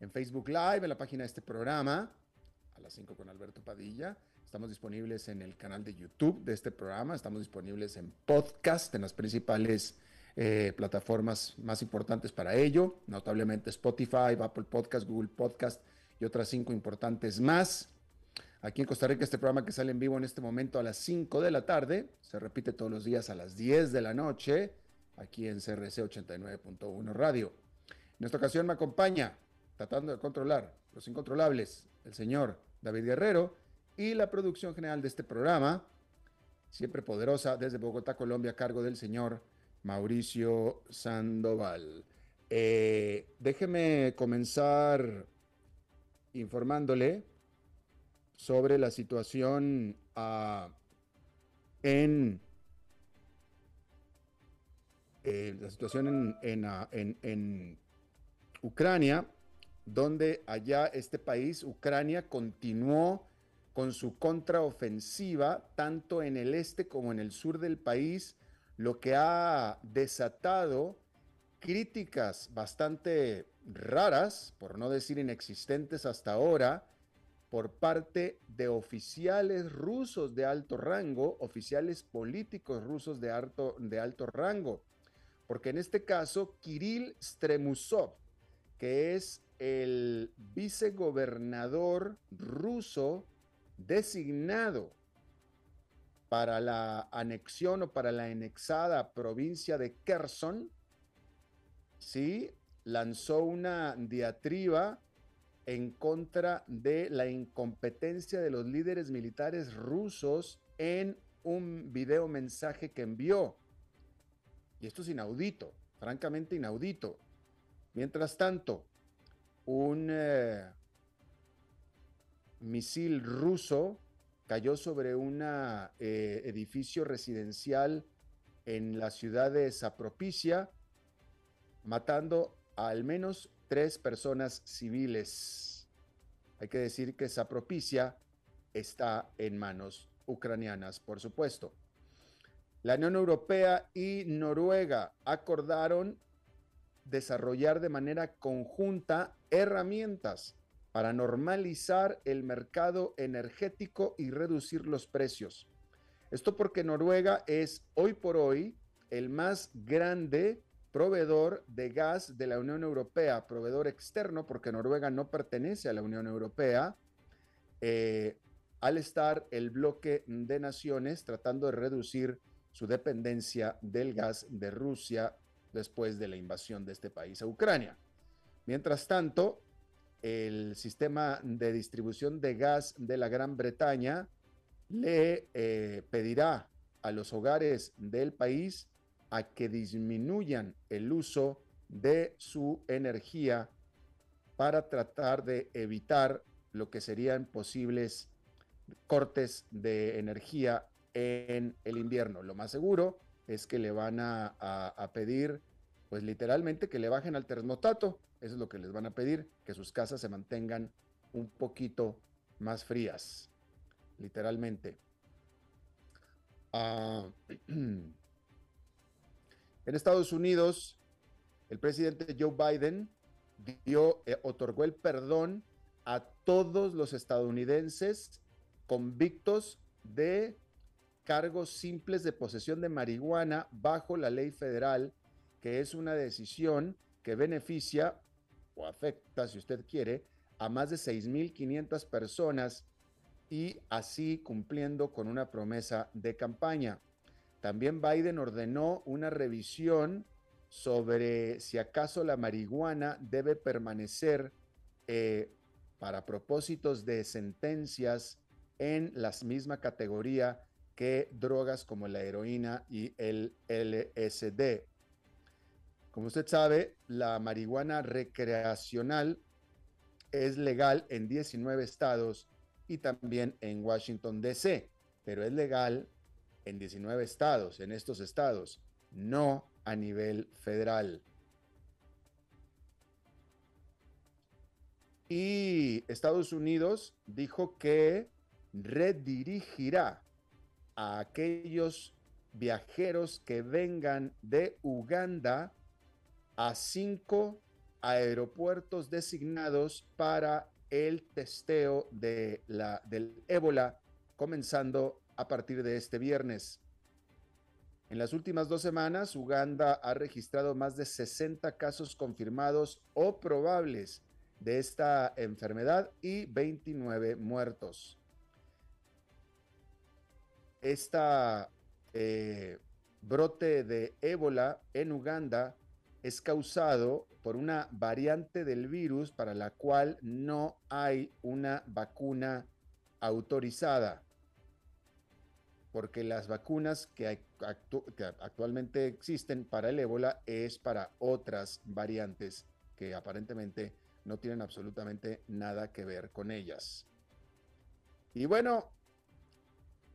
en Facebook Live, en la página de este programa, a las 5 con Alberto Padilla. Estamos disponibles en el canal de YouTube de este programa, estamos disponibles en podcast, en las principales eh, plataformas más importantes para ello, notablemente Spotify, Apple Podcast, Google Podcast y otras cinco importantes más. Aquí en Costa Rica, este programa que sale en vivo en este momento a las 5 de la tarde, se repite todos los días a las 10 de la noche, aquí en CRC 89.1 Radio. En esta ocasión me acompaña tratando de controlar los incontrolables, el señor David Guerrero y la producción general de este programa, siempre poderosa desde Bogotá, Colombia, a cargo del señor Mauricio Sandoval. Eh, déjeme comenzar informándole sobre la situación ah, en eh, la situación en, en ah, Ucrania donde allá este país, Ucrania, continuó con su contraofensiva tanto en el este como en el sur del país, lo que ha desatado críticas bastante raras, por no decir inexistentes hasta ahora, por parte de oficiales rusos de alto rango, oficiales políticos rusos de alto, de alto rango. Porque en este caso, Kirill Stremusov, que es el vicegobernador ruso designado para la anexión o para la anexada provincia de Kherson, sí, lanzó una diatriba en contra de la incompetencia de los líderes militares rusos en un video mensaje que envió. Y esto es inaudito, francamente inaudito. Mientras tanto, un eh, misil ruso cayó sobre un eh, edificio residencial en la ciudad de Zapropicia, matando a al menos tres personas civiles. Hay que decir que Zapropicia está en manos ucranianas, por supuesto. La Unión Europea y Noruega acordaron desarrollar de manera conjunta herramientas para normalizar el mercado energético y reducir los precios. Esto porque Noruega es hoy por hoy el más grande proveedor de gas de la Unión Europea, proveedor externo, porque Noruega no pertenece a la Unión Europea, eh, al estar el bloque de naciones tratando de reducir su dependencia del gas de Rusia después de la invasión de este país a Ucrania. Mientras tanto, el sistema de distribución de gas de la Gran Bretaña le eh, pedirá a los hogares del país a que disminuyan el uso de su energía para tratar de evitar lo que serían posibles cortes de energía en el invierno. Lo más seguro es que le van a, pedir, pues literalmente que le bajen al termostato. Eso es lo que les van a pedir, que sus casas se mantengan un poquito más frías, literalmente. Ah, en Estados Unidos, el presidente Joe Biden dio, eh, otorgó el perdón a todos los estadounidenses convictos de cargos simples de posesión de marihuana bajo la ley federal, que es una decisión que beneficia o afecta, si usted quiere, a más de 6.500 personas y así cumpliendo con una promesa de campaña. También Biden ordenó una revisión sobre si acaso la marihuana debe permanecer eh, para propósitos de sentencias en la misma categoría que drogas como la heroína y el LSD. Como usted sabe, la marihuana recreacional es legal en 19 estados y también en Washington, D.C., pero es legal en 19 estados, en estos estados, no a nivel federal. Y Estados Unidos dijo que redirigirá a aquellos viajeros que vengan de Uganda a cinco aeropuertos designados para el testeo de la, del ébola, comenzando a partir de este viernes. En las últimas dos semanas, Uganda ha registrado más de 60 casos confirmados o probables de esta enfermedad y 29 muertos. Esta eh, brote de ébola en Uganda es causado por una variante del virus para la cual no hay una vacuna autorizada, porque las vacunas que, actualmente existen para el ébola es para otras variantes que aparentemente no tienen absolutamente nada que ver con ellas. Y bueno,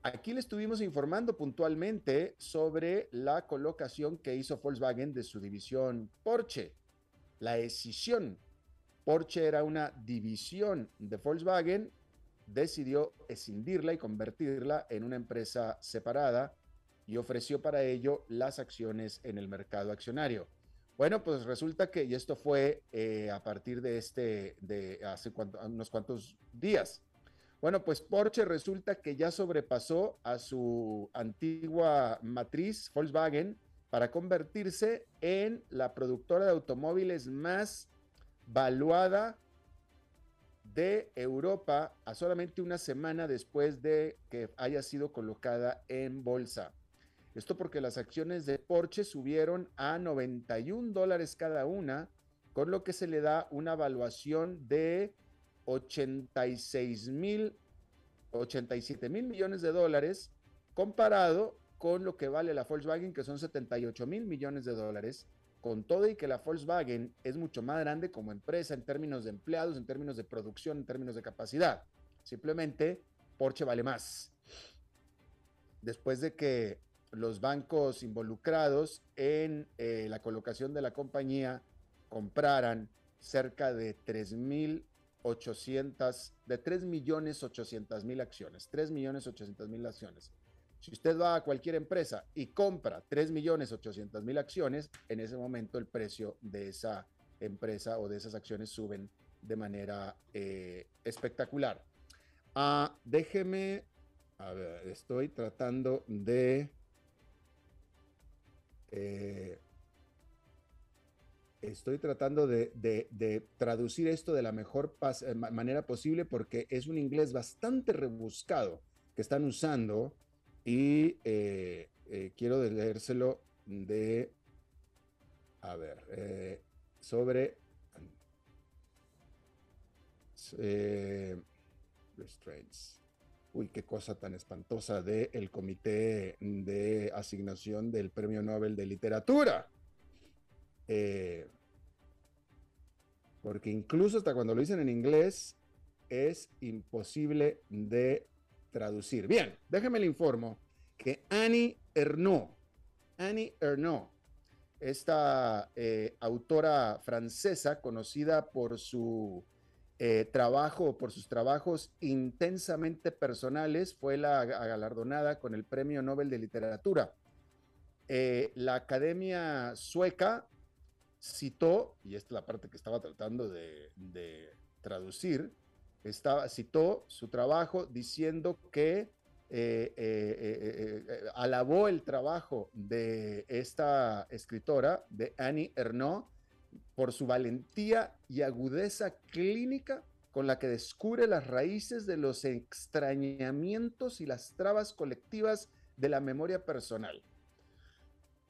aquí le estuvimos informando puntualmente sobre la colocación que hizo Volkswagen de su división Porsche. La decisión. Porsche era una división de Volkswagen, decidió escindirla y convertirla en una empresa separada y ofreció para ello las acciones en el mercado accionario. Bueno, pues resulta que, y esto fue eh, a partir de este, de hace unos cuantos días. Bueno, pues Porsche resulta que ya sobrepasó a su antigua matriz Volkswagen para convertirse en la productora de automóviles más valuada de Europa a solamente una semana después de que haya sido colocada en bolsa. Esto porque las acciones de Porsche subieron a 91 dólares cada una, con lo que se le da una evaluación de 86 mil, 87 mil millones de dólares, comparado con lo que vale la Volkswagen, que son 78 mil millones de dólares, con todo y que la Volkswagen es mucho más grande como empresa en términos de empleados, en términos de producción, en términos de capacidad. Simplemente Porsche vale más. Después de que los bancos involucrados en eh, la colocación de la compañía compraran cerca de 3.800, de 3 millones 800 mil acciones, 3 millones 800 mil acciones. Si usted va a cualquier empresa y compra 3 millones 800 mil acciones, en ese momento el precio de esa empresa o de esas acciones suben de manera eh, espectacular. Ah, déjeme, a ver, estoy tratando de eh, estoy tratando de, traducir esto de la mejor eh, manera posible porque es un inglés bastante rebuscado que están usando y eh, quiero leérselo de, a ver, sobre restraints uy, qué cosa tan espantosa del Comité de Asignación del Premio Nobel de Literatura. Eh, porque incluso hasta cuando lo dicen en inglés es imposible de traducir. Bien, déjeme le informo que Annie Ernaux, Annie Ernaux, esta eh, autora francesa conocida por su eh, trabajo, por sus trabajos intensamente personales, fue la galardonada con el Premio Nobel de Literatura. La Academia Sueca citó, y esta es la parte que estaba tratando de, traducir, estaba, citó su trabajo diciendo que eh, alabó el trabajo de esta escritora, de Annie Ernaux, por su valentía y agudeza clínica con la que descubre las raíces de los extrañamientos y las trabas colectivas de la memoria personal.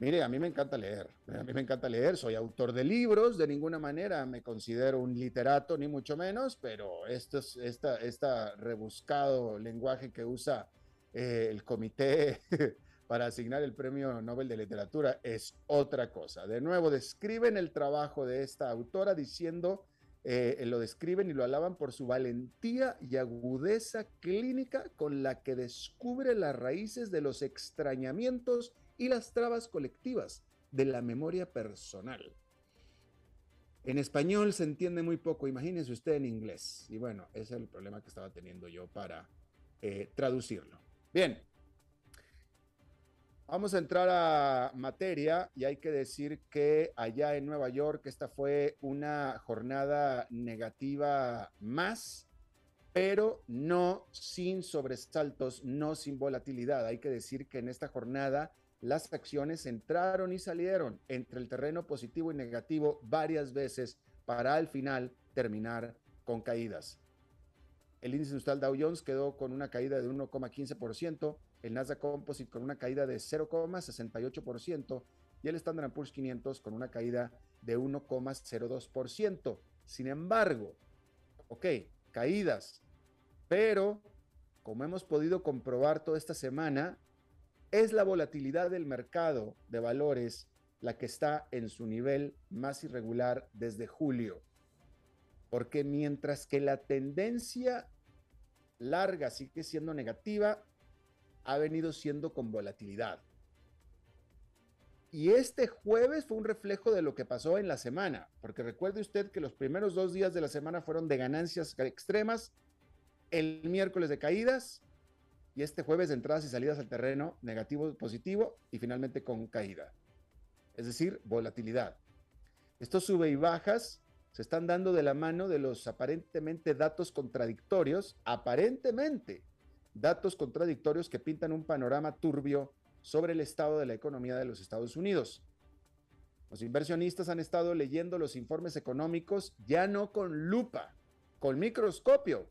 Mire, a mí me encanta leer, a mí me encanta leer, soy autor de libros, de ninguna manera me considero un literato, ni mucho menos, pero esto es, esta, esta rebuscado lenguaje que usa eh, el comité para asignar el premio Nobel de Literatura es otra cosa. De nuevo, describen el trabajo de esta autora diciendo eh, lo describen y lo alaban por su valentía y agudeza clínica con la que descubre las raíces de los extrañamientos y las trabas colectivas de la memoria personal. En español se entiende muy poco, imagínense usted en inglés. Y bueno, ese es el problema que estaba teniendo yo para eh, traducirlo. Bien, Vamos a entrar a materia y hay que decir que allá en Nueva York esta fue una jornada negativa más, pero no sin sobresaltos, no sin volatilidad. Hay que decir que en esta jornada las acciones entraron y salieron entre el terreno positivo y negativo varias veces para al final terminar con caídas. El índice industrial Dow Jones quedó con una caída de 1,15%, el Nasdaq Composite con una caída de 0,68% y el Standard Poor's 500 con una caída de 1,02%. Sin embargo, ok, caídas, pero como hemos podido comprobar toda esta semana, es la volatilidad del mercado de valores la que está en su nivel más irregular desde julio. Porque mientras que la tendencia larga sigue siendo negativa, ha venido siendo con volatilidad. Y este jueves fue un reflejo de lo que pasó en la semana, porque recuerde usted que los primeros dos días de la semana fueron de ganancias extremas, el miércoles de caídas y este jueves entradas y salidas al terreno negativo, positivo y finalmente con caída. Es decir, volatilidad. Estos sube y bajas se están dando de la mano de los aparentemente datos contradictorios, aparentemente datos contradictorios que pintan un panorama turbio sobre el estado de la economía de los Estados Unidos. Los inversionistas han estado leyendo los informes económicos ya no con lupa, con microscopio,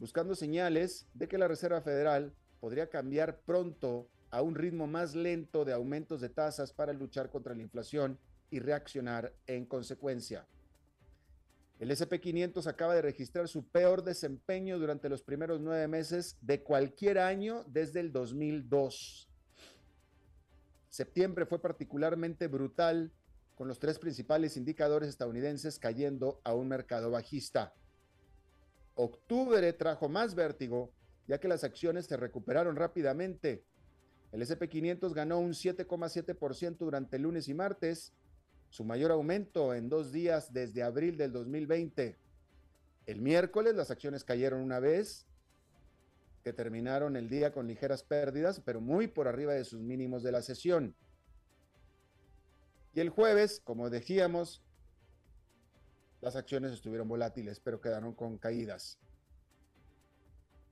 buscando señales de que la Reserva Federal podría cambiar pronto a un ritmo más lento de aumentos de tasas para luchar contra la inflación y reaccionar en consecuencia. El SP500 acaba de registrar su peor desempeño durante los primeros nueve meses de cualquier año desde el 2002. Septiembre fue particularmente brutal, con los tres principales indicadores estadounidenses cayendo a un mercado bajista. Octubre trajo más vértigo, ya que las acciones se recuperaron rápidamente. El SP500 ganó un 7,7% durante el lunes y martes, su mayor aumento en dos días desde abril del 2020. El miércoles las acciones cayeron una vez, que terminaron el día con ligeras pérdidas, pero muy por arriba de sus mínimos de la sesión. Y el jueves, como decíamos, las acciones estuvieron volátiles, pero quedaron con caídas.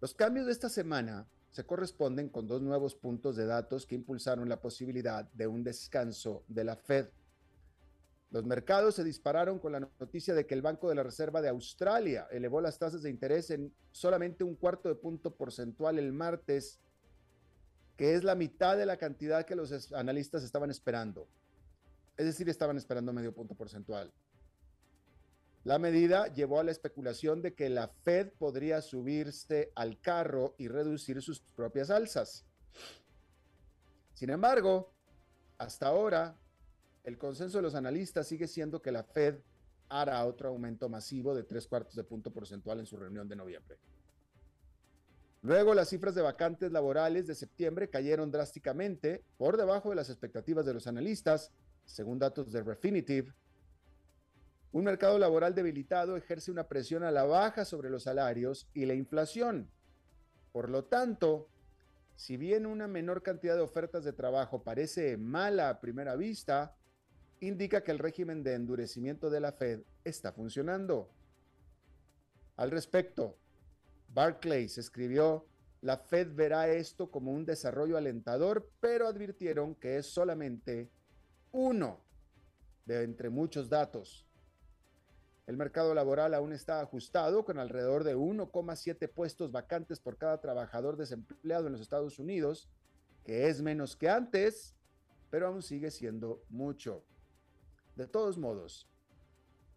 Los cambios de esta semana se corresponden con dos nuevos puntos de datos que impulsaron la posibilidad de un descanso de la Fed. Los mercados se dispararon con la noticia de que el Banco de la Reserva de Australia elevó las tasas de interés en solamente un cuarto de punto porcentual el martes, que es la mitad de la cantidad que los analistas estaban esperando. Es decir, estaban esperando medio punto porcentual. La medida llevó a la especulación de que la Fed podría subirse al carro y reducir sus propias alzas. Sin embargo, hasta ahora, el consenso de los analistas sigue siendo que la Fed hará otro aumento masivo de tres cuartos de punto porcentual en su reunión de noviembre. Luego, las cifras de vacantes laborales de septiembre cayeron drásticamente por debajo de las expectativas de los analistas, según datos de Refinitiv. Un mercado laboral debilitado ejerce una presión a la baja sobre los salarios y la inflación. Por lo tanto, si bien una menor cantidad de ofertas de trabajo parece mala a primera vista, indica que el régimen de endurecimiento de la Fed está funcionando. Al respecto, Barclays escribió, la Fed verá esto como un desarrollo alentador, pero advirtieron que es solamente uno de entre muchos datos El mercado laboral aún está ajustado con alrededor de 1,7 puestos vacantes por cada trabajador desempleado en los Estados Unidos, que es menos que antes, pero aún sigue siendo mucho. De todos modos,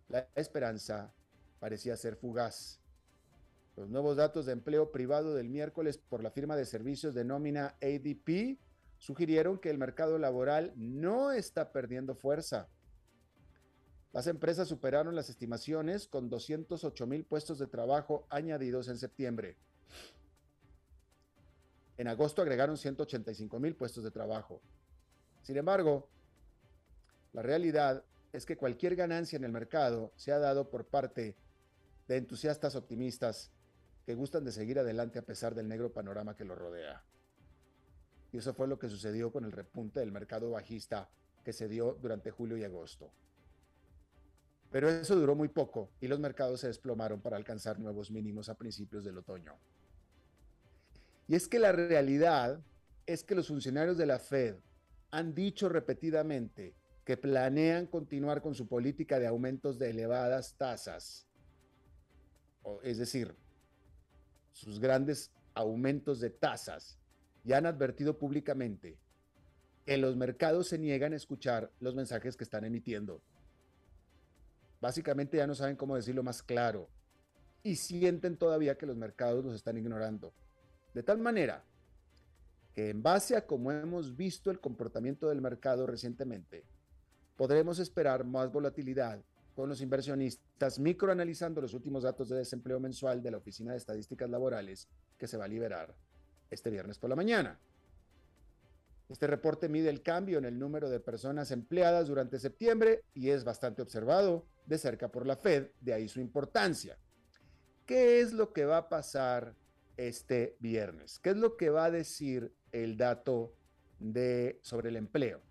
la esperanza parecía ser fugaz. Los nuevos datos de empleo privado del miércoles por la firma de servicios de nómina ADP sugirieron que el mercado laboral no está perdiendo fuerza. Las empresas superaron las estimaciones con 208 mil puestos de trabajo añadidos en septiembre. En agosto agregaron 185 mil puestos de trabajo. Sin embargo, la realidad es que cualquier ganancia en el mercado se ha dado por parte de entusiastas optimistas que gustan de seguir adelante a pesar del negro panorama que lo rodea. Y eso fue lo que sucedió con el repunte del mercado bajista que se dio durante julio y agosto. Pero eso duró muy poco y los mercados se desplomaron para alcanzar nuevos mínimos a principios del otoño. Y es que la realidad es que los funcionarios de la Fed han dicho repetidamente que planean continuar con su política de aumentos de elevadas tasas. Es decir, sus grandes aumentos de tasas ya han advertido públicamente que los mercados se niegan a escuchar los mensajes que están emitiendo. Básicamente ya no saben cómo decirlo más claro y sienten todavía que los mercados los están ignorando. De tal manera que en base a cómo hemos visto el comportamiento del mercado recientemente, podremos esperar más volatilidad con los inversionistas microanalizando los últimos datos de desempleo mensual de la Oficina de Estadísticas Laborales que se va a liberar este viernes por la mañana. Este reporte mide el cambio en el número de personas empleadas durante septiembre y es bastante observado de cerca por la Fed, de ahí su importancia. ¿Qué es lo que va a pasar este viernes? ¿Qué es lo que va a decir el dato sobre el empleo?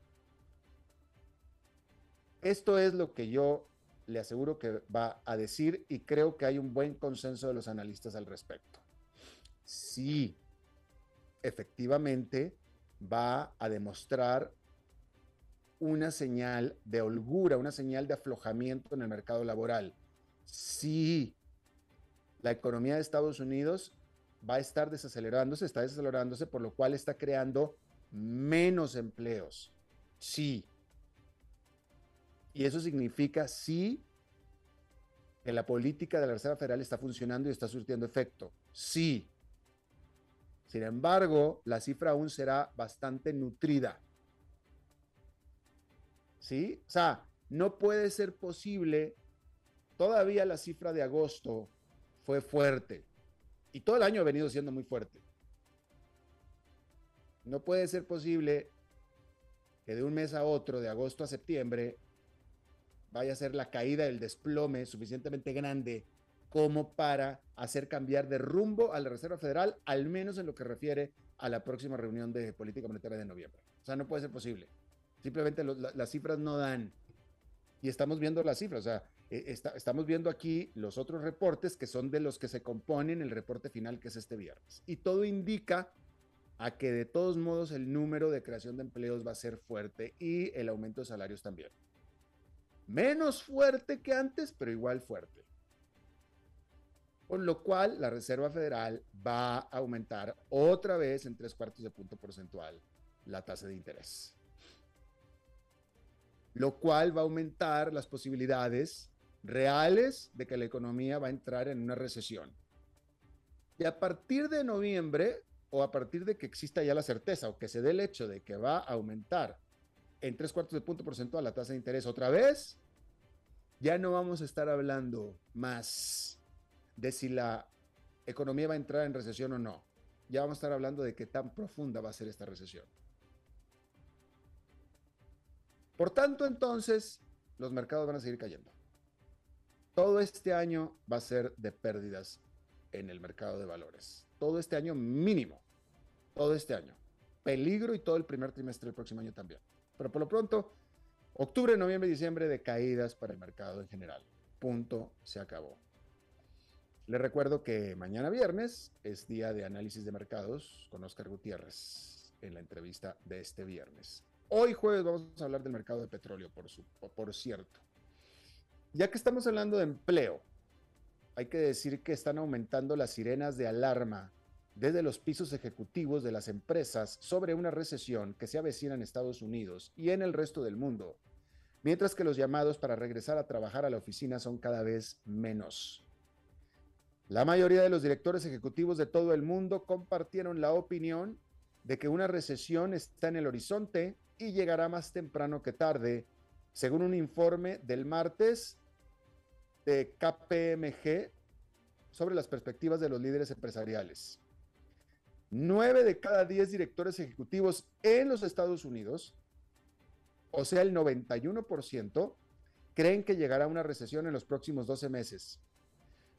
Esto es lo que yo le aseguro que va a decir y creo que hay un buen consenso de los analistas al respecto. Sí, efectivamente va a demostrar una señal de holgura, una señal de aflojamiento en el mercado laboral. Sí, la economía de Estados Unidos va a estar desacelerándose, está desacelerándose, por lo cual está creando menos empleos. Sí, y eso significa sí que la política de la Reserva Federal está funcionando y está surtiendo efecto. Sí. Sin embargo, la cifra aún será bastante nutrida. ¿Sí? O sea, no puede ser posible. Todavía la cifra de agosto fue fuerte. Y todo el año ha venido siendo muy fuerte. No puede ser posible que de un mes a otro, de agosto a septiembre, vaya a ser la caída del desplome suficientemente grande como para hacer cambiar de rumbo a la Reserva Federal, al menos en lo que refiere a la próxima reunión de política monetaria de noviembre. O sea, no puede ser posible. Simplemente las cifras no dan. Y estamos viendo las cifras. O sea, e, estamos viendo aquí los otros reportes que son de los que se componen el reporte final que es este viernes. Y todo indica a que de todos modos el número de creación de empleos va a ser fuerte y el aumento de salarios también. Menos fuerte que antes, pero igual fuerte. Con lo cual, la Reserva Federal va a aumentar otra vez en tres cuartos de punto porcentual la tasa de interés. Lo cual va a aumentar las posibilidades reales de que la economía va a entrar en una recesión. Y a partir de noviembre, o a partir de que exista ya la certeza, o que se dé el hecho de que va a aumentar en tres cuartos de punto porcentual la tasa de interés otra vez, ya no vamos a estar hablando más de si la economía va a entrar en recesión o no. Ya vamos a estar hablando de qué tan profunda va a ser esta recesión. Por tanto, entonces, los mercados van a seguir cayendo. Todo este año va a ser de pérdidas en el mercado de valores. Todo este año mínimo. Todo este año. Peligro y todo el primer trimestre del próximo año también. Pero por lo pronto, octubre, noviembre diciembre de caídas para el mercado en general. Punto, se acabó. Les recuerdo que mañana viernes es día de análisis de mercados con Oscar Gutiérrez en la entrevista de este viernes. Hoy jueves vamos a hablar del mercado de petróleo, por, por cierto. Ya que estamos hablando de empleo, hay que decir que están aumentando las sirenas de alarma desde los pisos ejecutivos de las empresas sobre una recesión que se avecina en Estados Unidos y en el resto del mundo, mientras que los llamados para regresar a trabajar a la oficina son cada vez menos. La mayoría de los directores ejecutivos de todo el mundo compartieron la opinión de que una recesión está en el horizonte y llegará más temprano que tarde, según un informe del martes de KPMG sobre las perspectivas de los líderes empresariales. Nueve de cada diez directores ejecutivos en los Estados Unidos, o sea, el 91%, creen que llegará una recesión en los próximos 12 meses,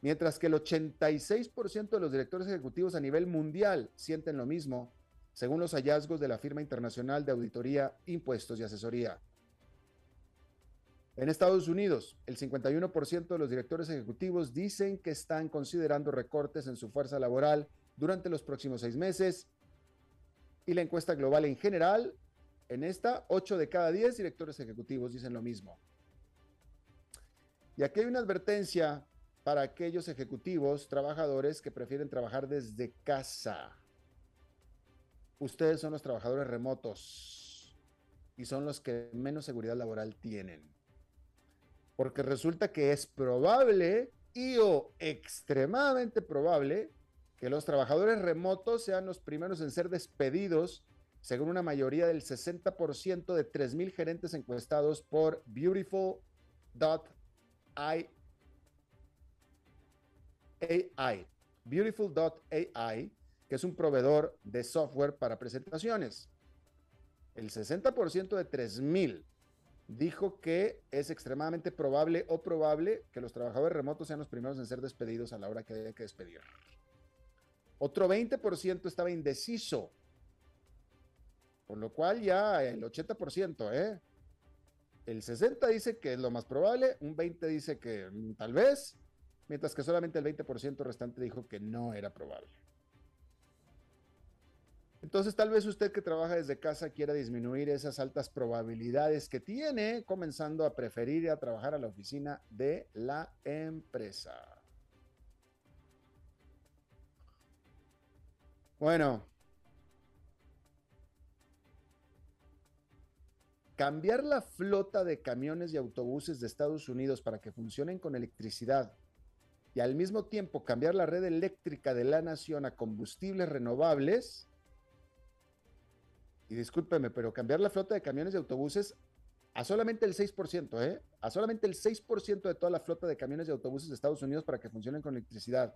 mientras que el 86% de los directores ejecutivos a nivel mundial sienten lo mismo, según los hallazgos de la firma internacional de auditoría, impuestos y asesoría. En Estados Unidos, el 51% de los directores ejecutivos dicen que están considerando recortes en su fuerza laboral durante los próximos seis meses. Y la encuesta global en general, en esta, 8 de cada 10 directores ejecutivos dicen lo mismo. Y aquí hay una advertencia para aquellos ejecutivos, trabajadores que prefieren trabajar desde casa. Ustedes son los trabajadores remotos y son los que menos seguridad laboral tienen porque resulta que es probable y o extremadamente probable que los trabajadores remotos sean los primeros en ser despedidos, según una mayoría del 60% de 3.000 gerentes encuestados por Beautiful.ai. Beautiful.ai, que es un proveedor de software para presentaciones. El 60% de 3.000 dijo que es extremadamente probable o probable que los trabajadores remotos sean los primeros en ser despedidos a la hora que haya que despedir. Otro 20% estaba indeciso, por lo cual ya el 80%, ¿eh? El 60 dice que es lo más probable, un 20 dice que tal vez, mientras que solamente el 20% restante dijo que no era probable. Entonces, tal vez usted que trabaja desde casa quiera disminuir esas altas probabilidades que tiene, comenzando a preferir ir a trabajar a la oficina de la empresa. Bueno, cambiar la flota de camiones y autobuses de Estados Unidos para que funcionen con electricidad y al mismo tiempo cambiar la red eléctrica de la nación a combustibles renovables y discúlpeme, pero cambiar la flota de camiones y autobuses a solamente el 6%, ¿eh? A solamente el 6% de toda la flota de camiones y autobuses de Estados Unidos para que funcionen con electricidad.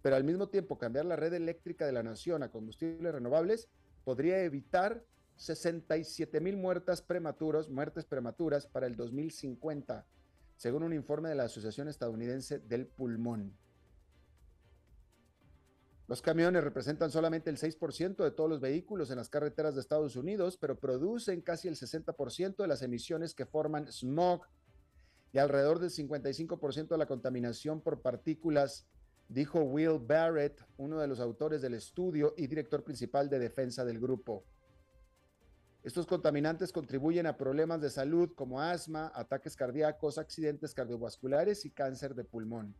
Pero al mismo tiempo, cambiar la red eléctrica de la nación a combustibles renovables podría evitar 67 mil muertes prematuras, muertes prematuras para el 2050, según un informe de la Asociación Estadounidense del Pulmón. Los camiones representan solamente el 6% de todos los vehículos en las carreteras de Estados Unidos, pero producen casi el 60% de las emisiones que forman smog y alrededor del 55% de la contaminación por partículas, dijo Will Barrett, uno de los autores del estudio y director principal de defensa del grupo. Estos contaminantes contribuyen a problemas de salud como asma, ataques cardíacos, accidentes cardiovasculares y cáncer de pulmón.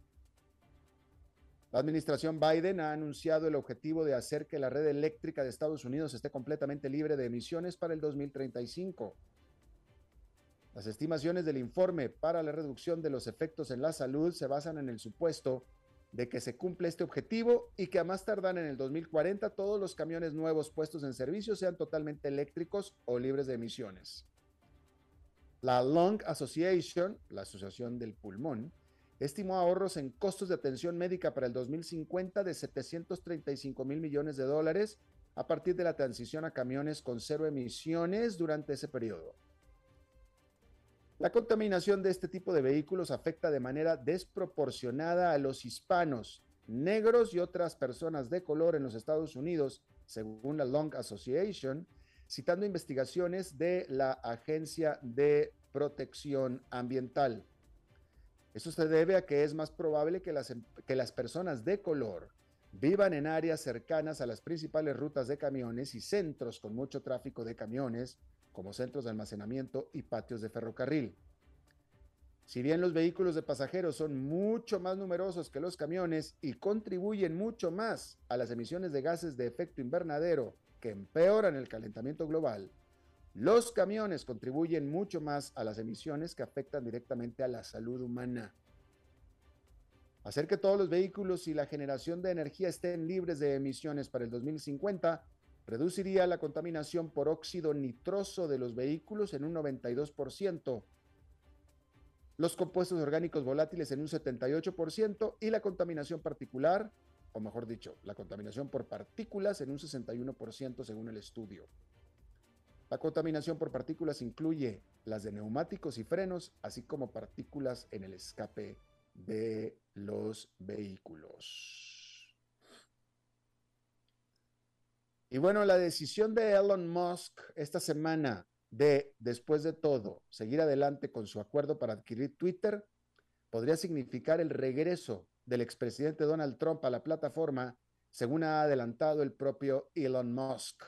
La administración Biden ha anunciado el objetivo de hacer que la red eléctrica de Estados Unidos esté completamente libre de emisiones para el 2035. Las estimaciones del informe para la reducción de los efectos en la salud se basan en el supuesto de que se cumple este objetivo y que a más tardar en el 2040 todos los camiones nuevos puestos en servicio sean totalmente eléctricos o libres de emisiones. La Lung Association, la Asociación del Pulmón, estimó ahorros en costos de atención médica para el 2050 de 735 mil millones de dólares a partir de la transición a camiones con cero emisiones durante ese periodo. La contaminación de este tipo de vehículos afecta de manera desproporcionada a los hispanos, negros y otras personas de color en los Estados Unidos, según la Long Association, citando investigaciones de la Agencia de Protección Ambiental. Eso se debe a que es más probable que las, em, que las personas de color vivan en áreas cercanas a las principales rutas de camiones y centros con mucho tráfico de camiones, como centros de almacenamiento y patios de ferrocarril. Si bien los vehículos de pasajeros son mucho más numerosos que los camiones y contribuyen mucho más a las emisiones de gases de efecto invernadero que empeoran el calentamiento global, los camiones contribuyen mucho más a las emisiones que afectan directamente a la salud humana. Hacer que todos los vehículos y la generación de energía estén libres de emisiones para el 2050 reduciría la contaminación por óxido nitroso de los vehículos en un 92%, los compuestos orgánicos volátiles en un 78% y la contaminación particular, o mejor dicho, la contaminación por partículas en un 61% según el estudio. La contaminación por partículas incluye las de neumáticos y frenos, así como partículas en el escape de los vehículos. Y bueno, la decisión de Elon Musk esta semana de, después de todo, seguir adelante con su acuerdo para adquirir Twitter podría significar el regreso del expresidente Donald Trump a la plataforma, según ha adelantado el propio Elon Musk.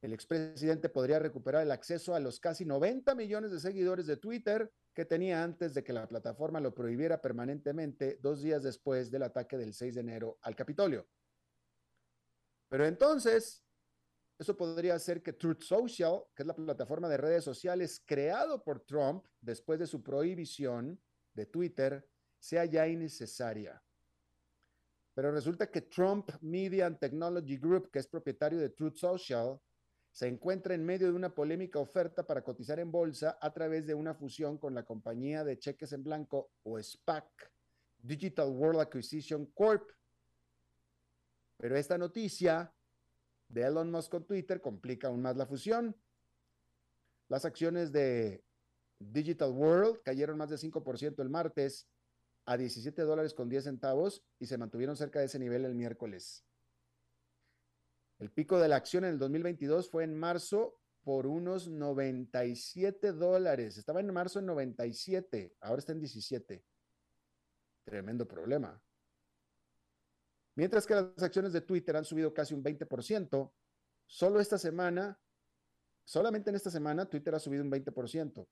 El expresidente podría recuperar el acceso a los casi 90 millones de seguidores de Twitter que tenía antes de que la plataforma lo prohibiera permanentemente dos días después del ataque del 6 de enero al Capitolio. Pero entonces, eso podría hacer que Truth Social, que es la plataforma de redes sociales creado por Trump después de su prohibición de Twitter, sea ya innecesaria. Pero resulta que Trump Media and Technology Group, que es propietario de Truth Social, se encuentra en medio de una polémica oferta para cotizar en bolsa a través de una fusión con la compañía de cheques en blanco o SPAC, Digital World Acquisition Corp. Pero esta noticia de Elon Musk con Twitter complica aún más la fusión. Las acciones de Digital World cayeron más de 5% el martes a 17 dólares con 10 centavos y se mantuvieron cerca de ese nivel el miércoles. El pico de la acción en el 2022 fue en marzo por unos 97 dólares. Estaba en marzo en 97, ahora está en 17. Tremendo problema. Mientras que las acciones de Twitter han subido casi un 20%, solo esta semana, solamente en esta semana, Twitter ha subido un 20%.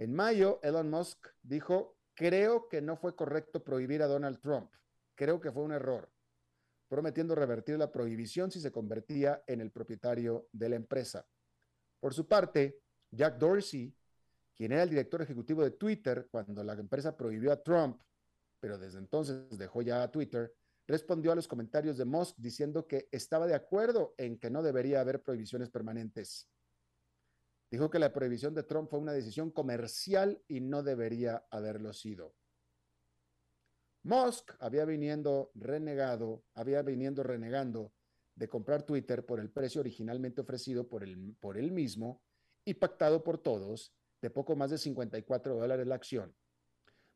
En mayo, Elon Musk dijo, creo que no fue correcto prohibir a Donald Trump. Creo que fue un error prometiendo revertir la prohibición si se convertía en el propietario de la empresa. Por su parte, Jack Dorsey, quien era el director ejecutivo de Twitter cuando la empresa prohibió a Trump, pero desde entonces dejó ya a Twitter, respondió a los comentarios de Musk diciendo que estaba de acuerdo en que no debería haber prohibiciones permanentes. Dijo que la prohibición de Trump fue una decisión comercial y no debería haberlo sido. Musk había viniendo renegado, había viniendo renegando de comprar Twitter por el precio originalmente ofrecido por, el, por él mismo y pactado por todos de poco más de 54 dólares la acción.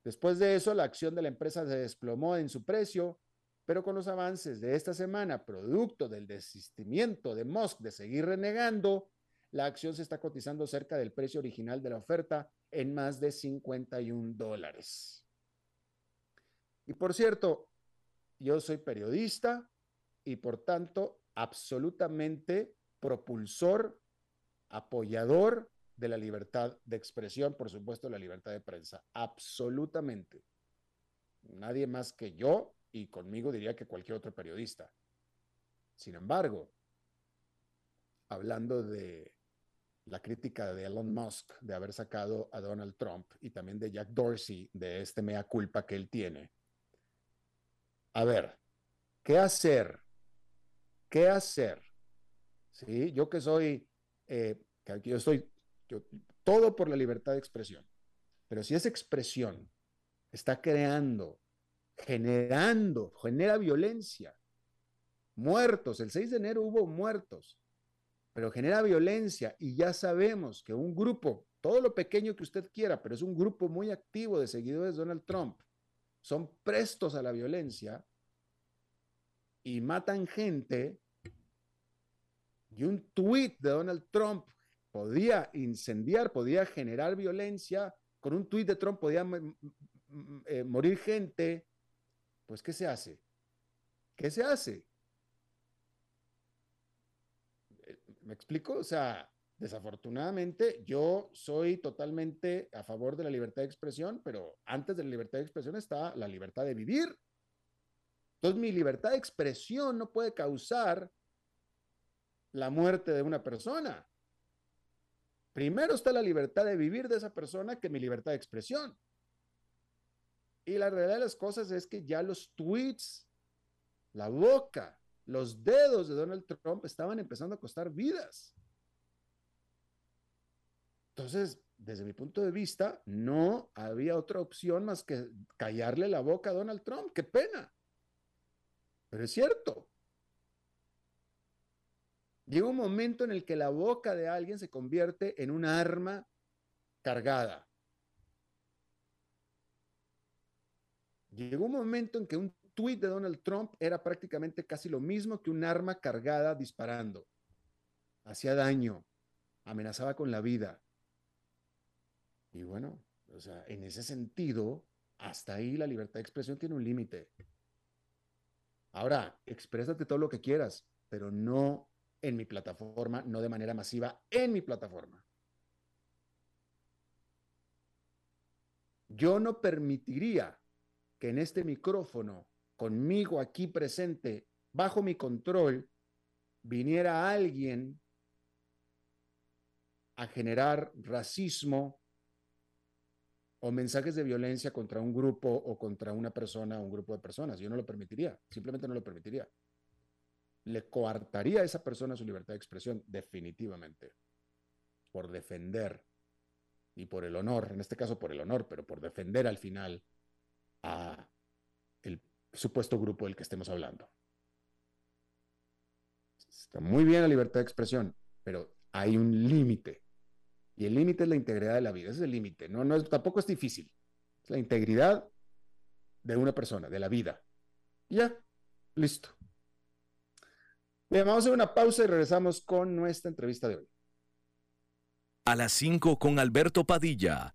Después de eso, la acción de la empresa se desplomó en su precio, pero con los avances de esta semana, producto del desistimiento de Musk de seguir renegando, la acción se está cotizando cerca del precio original de la oferta en más de 51 dólares. Y por cierto, yo soy periodista y por tanto absolutamente propulsor, apoyador de la libertad de expresión, por supuesto, la libertad de prensa. Absolutamente. Nadie más que yo y conmigo diría que cualquier otro periodista. Sin embargo, hablando de la crítica de Elon Musk de haber sacado a Donald Trump y también de Jack Dorsey de este mea culpa que él tiene, a ver, ¿qué hacer? ¿Qué hacer? ¿Sí? Yo que soy, eh, yo estoy, todo por la libertad de expresión, pero si esa expresión está creando, generando, genera violencia, muertos, el 6 de enero hubo muertos, pero genera violencia y ya sabemos que un grupo, todo lo pequeño que usted quiera, pero es un grupo muy activo de seguidores de Donald Trump, son prestos a la violencia y matan gente, y un tuit de Donald Trump podía incendiar, podía generar violencia, con un tuit de Trump podía eh, morir gente, pues ¿qué se hace? ¿Qué se hace? ¿Me explico? O sea, desafortunadamente, yo soy totalmente a favor de la libertad de expresión, pero antes de la libertad de expresión está la libertad de vivir. Entonces, mi libertad de expresión no puede causar la muerte de una persona. Primero está la libertad de vivir de esa persona que mi libertad de expresión. Y la realidad de las cosas es que ya los tweets, la boca, los dedos de Donald Trump estaban empezando a costar vidas. Entonces, desde mi punto de vista, no había otra opción más que callarle la boca a Donald Trump. Qué pena. Pero es cierto. Llega un momento en el que la boca de alguien se convierte en un arma cargada. Llegó un momento en que un tuit de Donald Trump era prácticamente casi lo mismo que un arma cargada disparando. Hacía daño, amenazaba con la vida. Y bueno, o sea, en ese sentido, hasta ahí la libertad de expresión tiene un límite. Ahora, exprésate todo lo que quieras, pero no en mi plataforma, no de manera masiva en mi plataforma. Yo no permitiría que en este micrófono, conmigo aquí presente, bajo mi control, viniera alguien a generar racismo, o mensajes de violencia contra un grupo o contra una persona o un grupo de personas. Yo no lo permitiría, simplemente no lo permitiría. Le coartaría a esa persona su libertad de expresión, definitivamente, por defender y por el honor, en este caso por el honor, pero por defender al final a el supuesto grupo del que estemos hablando. Está muy bien la libertad de expresión, pero hay un límite y el límite es la integridad de la vida. Ese es el límite. No, no tampoco es difícil. Es la integridad de una persona, de la vida. ya, listo. Bien, vamos a hacer una pausa y regresamos con nuestra entrevista de hoy. A las 5 con Alberto Padilla,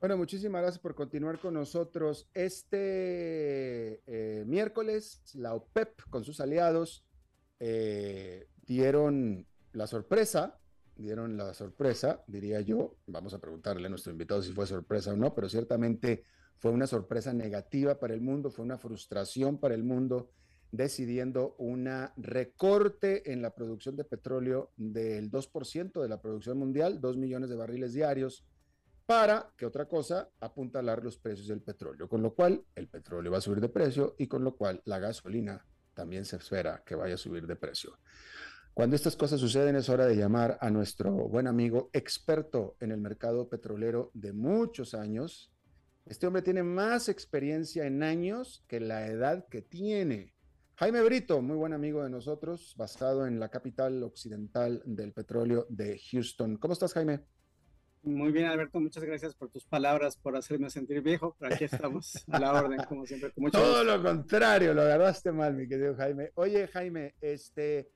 Bueno, muchísimas gracias por continuar con nosotros. Este eh, miércoles, la OPEP con sus aliados eh, dieron la sorpresa, dieron la sorpresa, diría yo. Vamos a preguntarle a nuestro invitado si fue sorpresa o no, pero ciertamente fue una sorpresa negativa para el mundo, fue una frustración para el mundo, decidiendo una recorte en la producción de petróleo del 2% de la producción mundial, 2 millones de barriles diarios para, que otra cosa, apuntalar los precios del petróleo, con lo cual el petróleo va a subir de precio y con lo cual la gasolina también se espera que vaya a subir de precio. Cuando estas cosas suceden es hora de llamar a nuestro buen amigo experto en el mercado petrolero de muchos años. Este hombre tiene más experiencia en años que la edad que tiene. Jaime Brito, muy buen amigo de nosotros, basado en la capital occidental del petróleo de Houston. ¿Cómo estás, Jaime? Muy bien, Alberto, muchas gracias por tus palabras, por hacerme sentir viejo, pero aquí estamos a la orden, como siempre. Todo lo contrario, lo agarraste mal, mi querido Jaime. Oye, Jaime, este,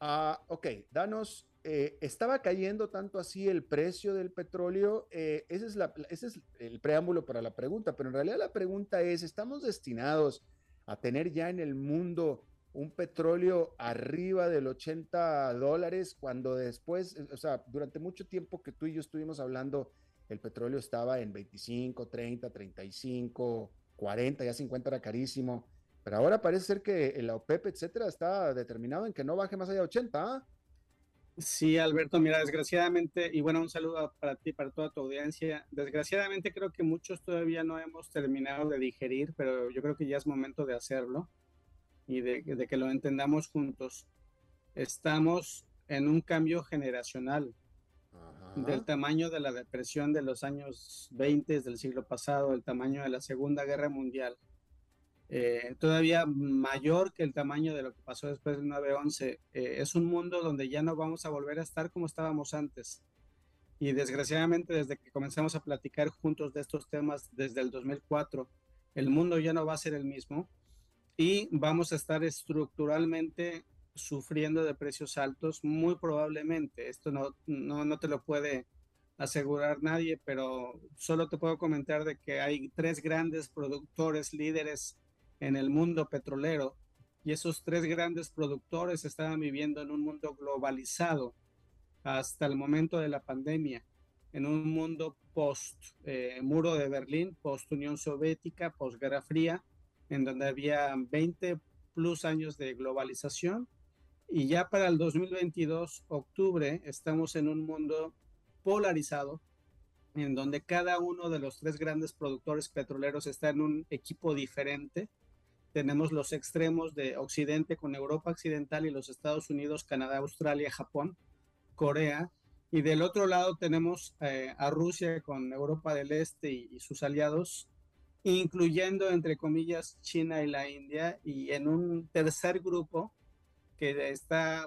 uh, ok, danos, eh, ¿estaba cayendo tanto así el precio del petróleo? Eh, ese, es la, ese es el preámbulo para la pregunta, pero en realidad la pregunta es, ¿estamos destinados a tener ya en el mundo un petróleo arriba del 80 dólares, cuando después, o sea, durante mucho tiempo que tú y yo estuvimos hablando, el petróleo estaba en 25, 30, 35, 40, ya 50 era carísimo. Pero ahora parece ser que la OPEP, etcétera, está determinado en que no baje más allá de 80. ¿ah? Sí, Alberto, mira, desgraciadamente, y bueno, un saludo para ti, para toda tu audiencia. Desgraciadamente creo que muchos todavía no hemos terminado de digerir, pero yo creo que ya es momento de hacerlo y de, de que lo entendamos juntos. Estamos en un cambio generacional del tamaño de la depresión de los años 20 del siglo pasado, el tamaño de la Segunda Guerra Mundial eh, todavía mayor que el tamaño de lo que pasó después del 9-11. Eh, es un mundo donde ya no vamos a volver a estar como estábamos antes. Y desgraciadamente desde que comenzamos a platicar juntos de estos temas desde el 2004, el mundo ya no va a ser el mismo y vamos a estar estructuralmente sufriendo de precios altos, muy probablemente. Esto no, no, no te lo puede asegurar nadie, pero solo te puedo comentar de que hay tres grandes productores líderes en el mundo petrolero y esos tres grandes productores estaban viviendo en un mundo globalizado hasta el momento de la pandemia, en un mundo post eh, muro de Berlín, post Unión Soviética, post Guerra Fría, en donde había 20 plus años de globalización. Y ya para el 2022, octubre, estamos en un mundo polarizado, en donde cada uno de los tres grandes productores petroleros está en un equipo diferente. Tenemos los extremos de Occidente con Europa Occidental y los Estados Unidos, Canadá, Australia, Japón, Corea. Y del otro lado tenemos eh, a Rusia con Europa del Este y, sus aliados, incluyendo, entre comillas, China y la India. Y en un tercer grupo, que está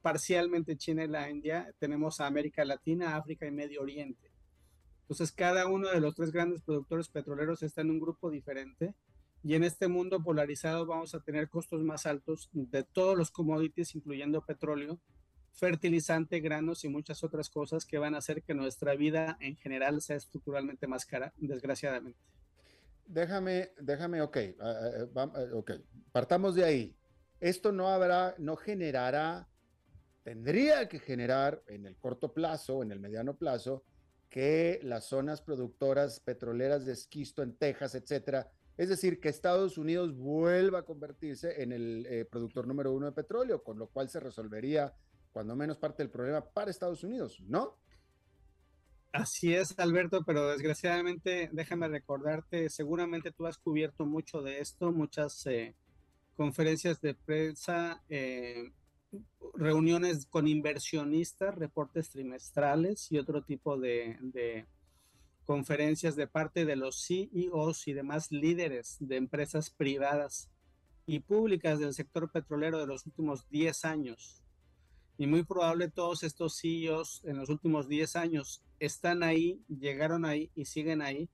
parcialmente China y la India, tenemos a América Latina, África y Medio Oriente. Entonces, cada uno de los tres grandes productores petroleros está en un grupo diferente y en este mundo polarizado vamos a tener costos más altos de todos los commodities, incluyendo petróleo, fertilizante, granos y muchas otras cosas que van a hacer que nuestra vida en general sea estructuralmente más cara, desgraciadamente. Déjame, déjame, ok, uh, ok, partamos de ahí. Esto no habrá, no generará, tendría que generar en el corto plazo, en el mediano plazo, que las zonas productoras petroleras de esquisto en Texas, etcétera, es decir, que Estados Unidos vuelva a convertirse en el productor número uno de petróleo, con lo cual se resolvería cuando menos parte del problema para Estados Unidos, ¿no? Así es, Alberto, pero desgraciadamente, déjame recordarte, seguramente tú has cubierto mucho de esto, muchas eh, conferencias de prensa, eh, reuniones con inversionistas, reportes trimestrales y otro tipo de conferencias de parte de los CEOs y demás líderes de empresas privadas y públicas del sector petrolero de los últimos 10 años. Y muy probable todos estos CEOs en los últimos 10 años están ahí, llegaron ahí y siguen ahí,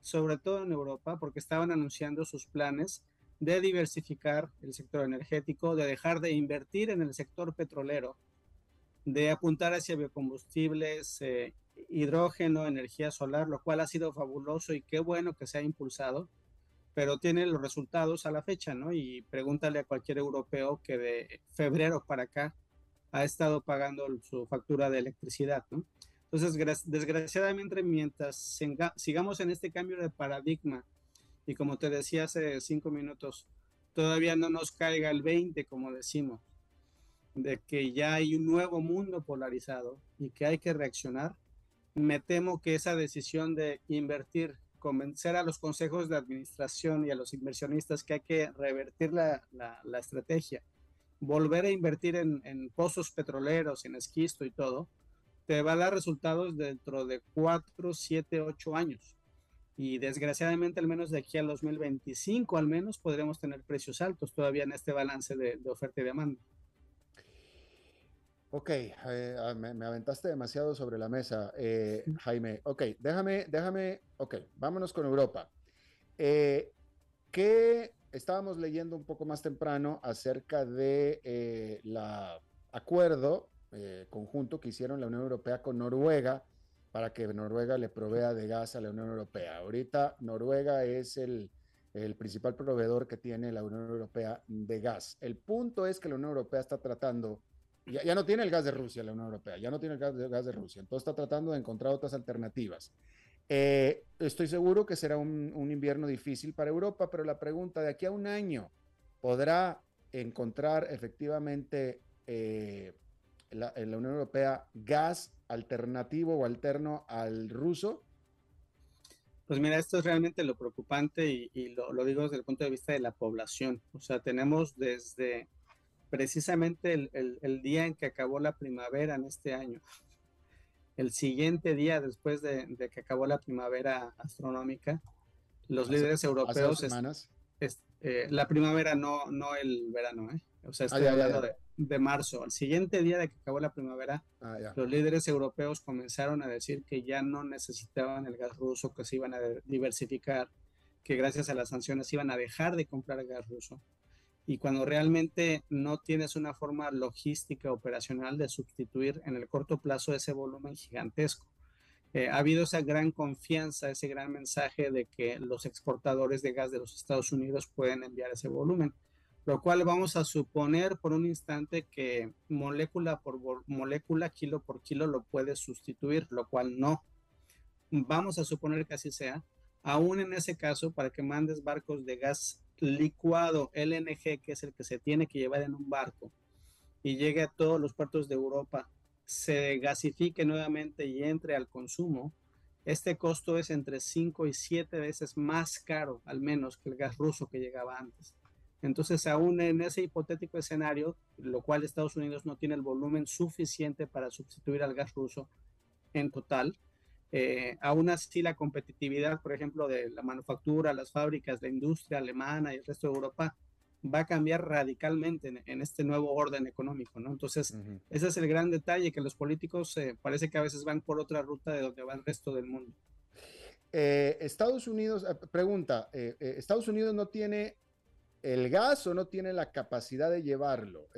sobre todo en Europa, porque estaban anunciando sus planes de diversificar el sector energético, de dejar de invertir en el sector petrolero, de apuntar hacia biocombustibles eh, hidrógeno, energía solar, lo cual ha sido fabuloso y qué bueno que se ha impulsado, pero tiene los resultados a la fecha, ¿no? Y pregúntale a cualquier europeo que de febrero para acá ha estado pagando su factura de electricidad, ¿no? Entonces, desgraciadamente, mientras sigamos en este cambio de paradigma, y como te decía hace cinco minutos, todavía no nos caiga el 20, como decimos, de que ya hay un nuevo mundo polarizado y que hay que reaccionar, me temo que esa decisión de invertir, convencer a los consejos de administración y a los inversionistas que hay que revertir la, la, estrategia, volver a invertir en, en, pozos petroleros, en esquisto y todo, te va a dar resultados dentro de 4, 7, 8 años. Y desgraciadamente, al menos de aquí al 2025, al menos podremos tener precios altos todavía en este balance de, de oferta y demanda. Ok, eh, ah, me, aventaste demasiado sobre la mesa, eh, Jaime. Ok, déjame, déjame, ok, vámonos con Europa. Eh, ¿Qué estábamos leyendo un poco más temprano acerca de el acuerdo conjunto que hicieron la Unión Europea con Noruega para que Noruega le provea de gas a la Unión Europea? Ahorita Noruega es el, el principal proveedor que tiene la Unión Europea de gas. El punto es que la Unión Europea está tratando ya, no tiene el gas de Rusia la Unión Europea, ya no tiene el gas de, gas de Rusia, entonces está tratando de encontrar otras alternativas. Eh, estoy seguro que será un, invierno difícil para Europa, pero la pregunta de aquí a un año, ¿podrá encontrar efectivamente eh, la, en la Unión Europea gas alternativo o alterno al ruso? Pues mira, esto es realmente lo preocupante y, lo, lo, digo desde el punto de vista de la población. O sea, tenemos desde precisamente el, el, día en que acabó la primavera en este año, el siguiente día después de, de que acabó la primavera astronómica, los líderes europeos... semanas. Eh, la primavera, no, no el verano, ¿eh? O sea, estoy ah, hablando De, de, marzo. Al siguiente día de que acabó la primavera, ah, los líderes europeos comenzaron a decir que ya no necesitaban el gas ruso, que se iban a diversificar, que gracias a las sanciones iban a dejar de comprar gas ruso. Y cuando realmente no tienes una forma logística operacional de sustituir en el corto plazo ese volumen gigantesco. Eh, ha habido esa gran confianza, ese gran mensaje de que los exportadores de gas de los Estados Unidos pueden enviar ese volumen, lo cual vamos a suponer por un instante que molécula por molécula, kilo por kilo lo puede sustituir, lo cual no. Vamos a suponer que así sea. Aún en ese caso, para que mandes barcos de gas licuado LNG, que es el que se tiene que llevar en un barco, y llegue a todos los puertos de Europa se gasifique nuevamente y entre al consumo, este costo es entre 5 y 7 veces más caro, al menos, que el gas ruso que llegaba antes. Entonces, aún en ese hipotético escenario, lo cual Estados Unidos no tiene el volumen suficiente para sustituir al gas ruso en total, eh, aún así la competitividad, por ejemplo, de la manufactura, las fábricas, la industria alemana y el resto de Europa va a cambiar radicalmente en, este nuevo orden económico, ¿no? Entonces, ese es el gran detalle, que los políticos eh, parece que a veces van por otra ruta de donde va el resto del mundo. Eh, Estados Unidos, eh, pregunta, ¿Estados Unidos no tiene el gas o no tiene la capacidad de llevarlo?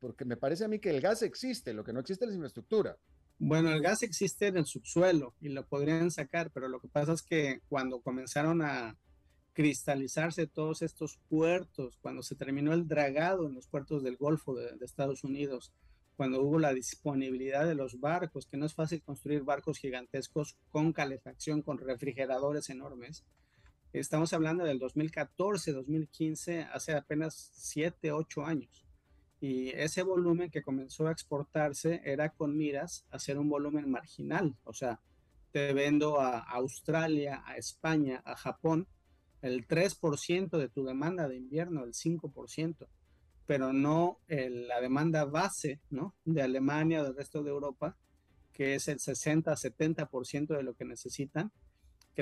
porque me parece a mí que el gas existe, lo que no existe es la infraestructura. Bueno, el gas existe en el subsuelo y lo podrían sacar, pero lo que pasa es que cuando comenzaron a, cristalizarse todos estos puertos, cuando se terminó el dragado en los puertos del Golfo de, Estados Unidos, cuando hubo la disponibilidad de los barcos, que no es fácil construir barcos gigantescos con calefacción, con refrigeradores enormes. Estamos hablando del 2014, 2015, hace apenas 7, 8 años. Y ese volumen que comenzó a exportarse era con miras a ser un volumen marginal. O sea, te vendo a Australia, a España, a Japón, el 3% de tu demanda de invierno, el 5%, pero no la demanda base, ¿no? De Alemania del resto de Europa, que es el 60-70% de lo que necesitan,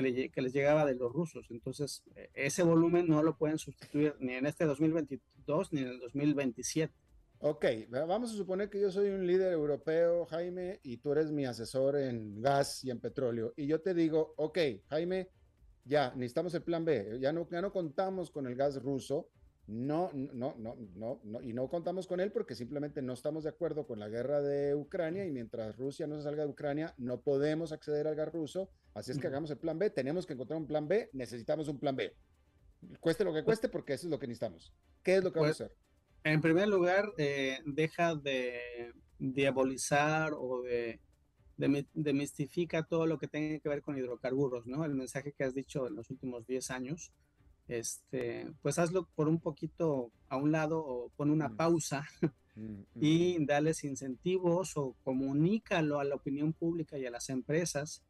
que, que, les llegaba de los rusos. Entonces, e, ese volumen no lo pueden sustituir ni en este 2022 ni en el 2027. Ok, vamos a suponer que yo soy un líder europeo, Jaime, y tú eres mi asesor en gas y en petróleo. Y yo te digo, ok, Jaime, ya necesitamos el plan B, ya no, ya no contamos con el gas ruso, no, no, no, no, no, y no contamos con él porque simplemente no estamos de acuerdo con la guerra de Ucrania y mientras Rusia no se salga de Ucrania no podemos acceder al gas ruso, así es que hagamos el plan B, tenemos que encontrar un plan B, necesitamos un plan B, cueste lo que pues cueste porque eso es lo que necesitamos. ¿Qué es lo que vamos a pues, hacer? En primer lugar, eh, deja de diabolizar o de demistifica todo lo que tenga que ver con hidrocarburos, ¿no? El mensaje que has dicho en los últimos 10 años, este, pues hazlo por un poquito a un lado o pon una mm. pausa mm, mm, y dales incentivos o comunícalo a la opinión pública y a las empresas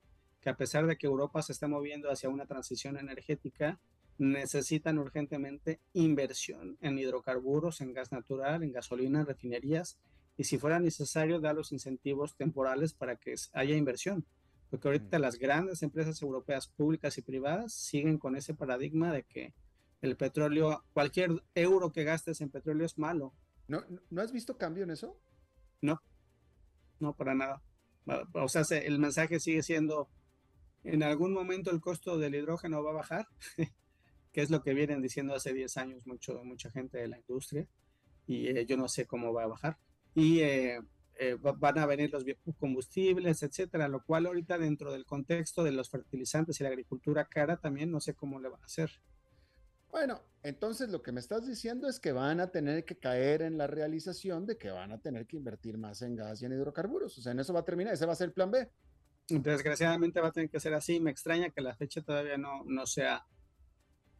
que a pesar de que Europa se está moviendo hacia una transición energética, necesitan urgentemente inversión en hidrocarburos, en gas natural, en gasolina, en refinerías y si fuera necesario dar los incentivos temporales para que haya inversión. Porque ahorita las grandes empresas europeas públicas y privadas siguen con ese paradigma de que el petróleo, cualquier euro que gastes en petróleo es malo. ¿No, ¿no has visto cambio en eso? No, no, para nada. O sea, el mensaje sigue siendo, en algún momento el costo del hidrógeno va a bajar, que es lo que vienen diciendo hace 10 años mucho, mucha gente de la industria, y eh, yo no sé cómo va a bajar y eh, eh, van a venir los biocombustibles, etcétera, lo cual ahorita dentro del contexto de los fertilizantes y la agricultura cara también no sé cómo le va a hacer. Bueno, entonces lo que me estás diciendo es que van a tener que caer en la realización de que van a tener que invertir más en gas y en hidrocarburos. O sea, en eso va a terminar, ese va a ser el plan B. Desgraciadamente va a tener que ser así. Me extraña que la fecha todavía no, no se ha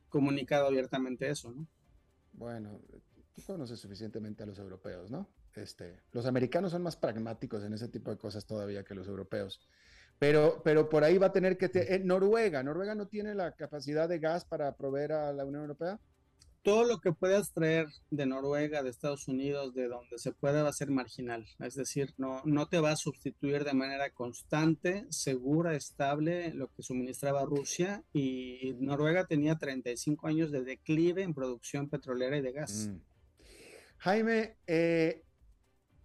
comunicado abiertamente eso, ¿no? Bueno, tú conoces suficientemente a los europeos, ¿no? Este, los americanos son más pragmáticos en ese tipo de cosas todavía que los europeos. Pero, pero por ahí va a tener que... Te, eh, Noruega, Noruega no tiene la capacidad de gas para proveer a la Unión Europea todo lo que puedas traer de Noruega, de Estados Unidos, de donde se pueda va a ser marginal. Es decir, no, no te va a sustituir de manera constante, segura, estable lo que suministraba Rusia. Y Noruega tenía 35 años de declive en producción petrolera y de gas. Mm. Jaime, eh,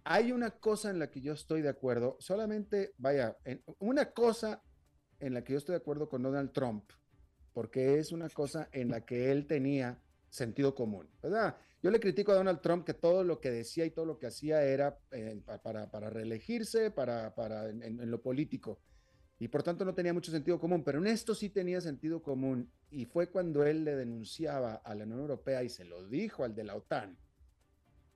hay una cosa en la que yo estoy de acuerdo. Solamente, vaya, una cosa en la que yo estoy de acuerdo con Donald Trump, porque es una cosa en la que él tenía sentido común, ¿verdad? Yo le critico a Donald Trump que todo lo que decía y todo lo que hacía era eh, para, para, reelegirse, para, para en, lo político, y por tanto no tenía mucho sentido común, pero en esto sí tenía sentido común, y fue cuando él le denunciaba a la Unión Europea y se lo dijo al de la OTAN.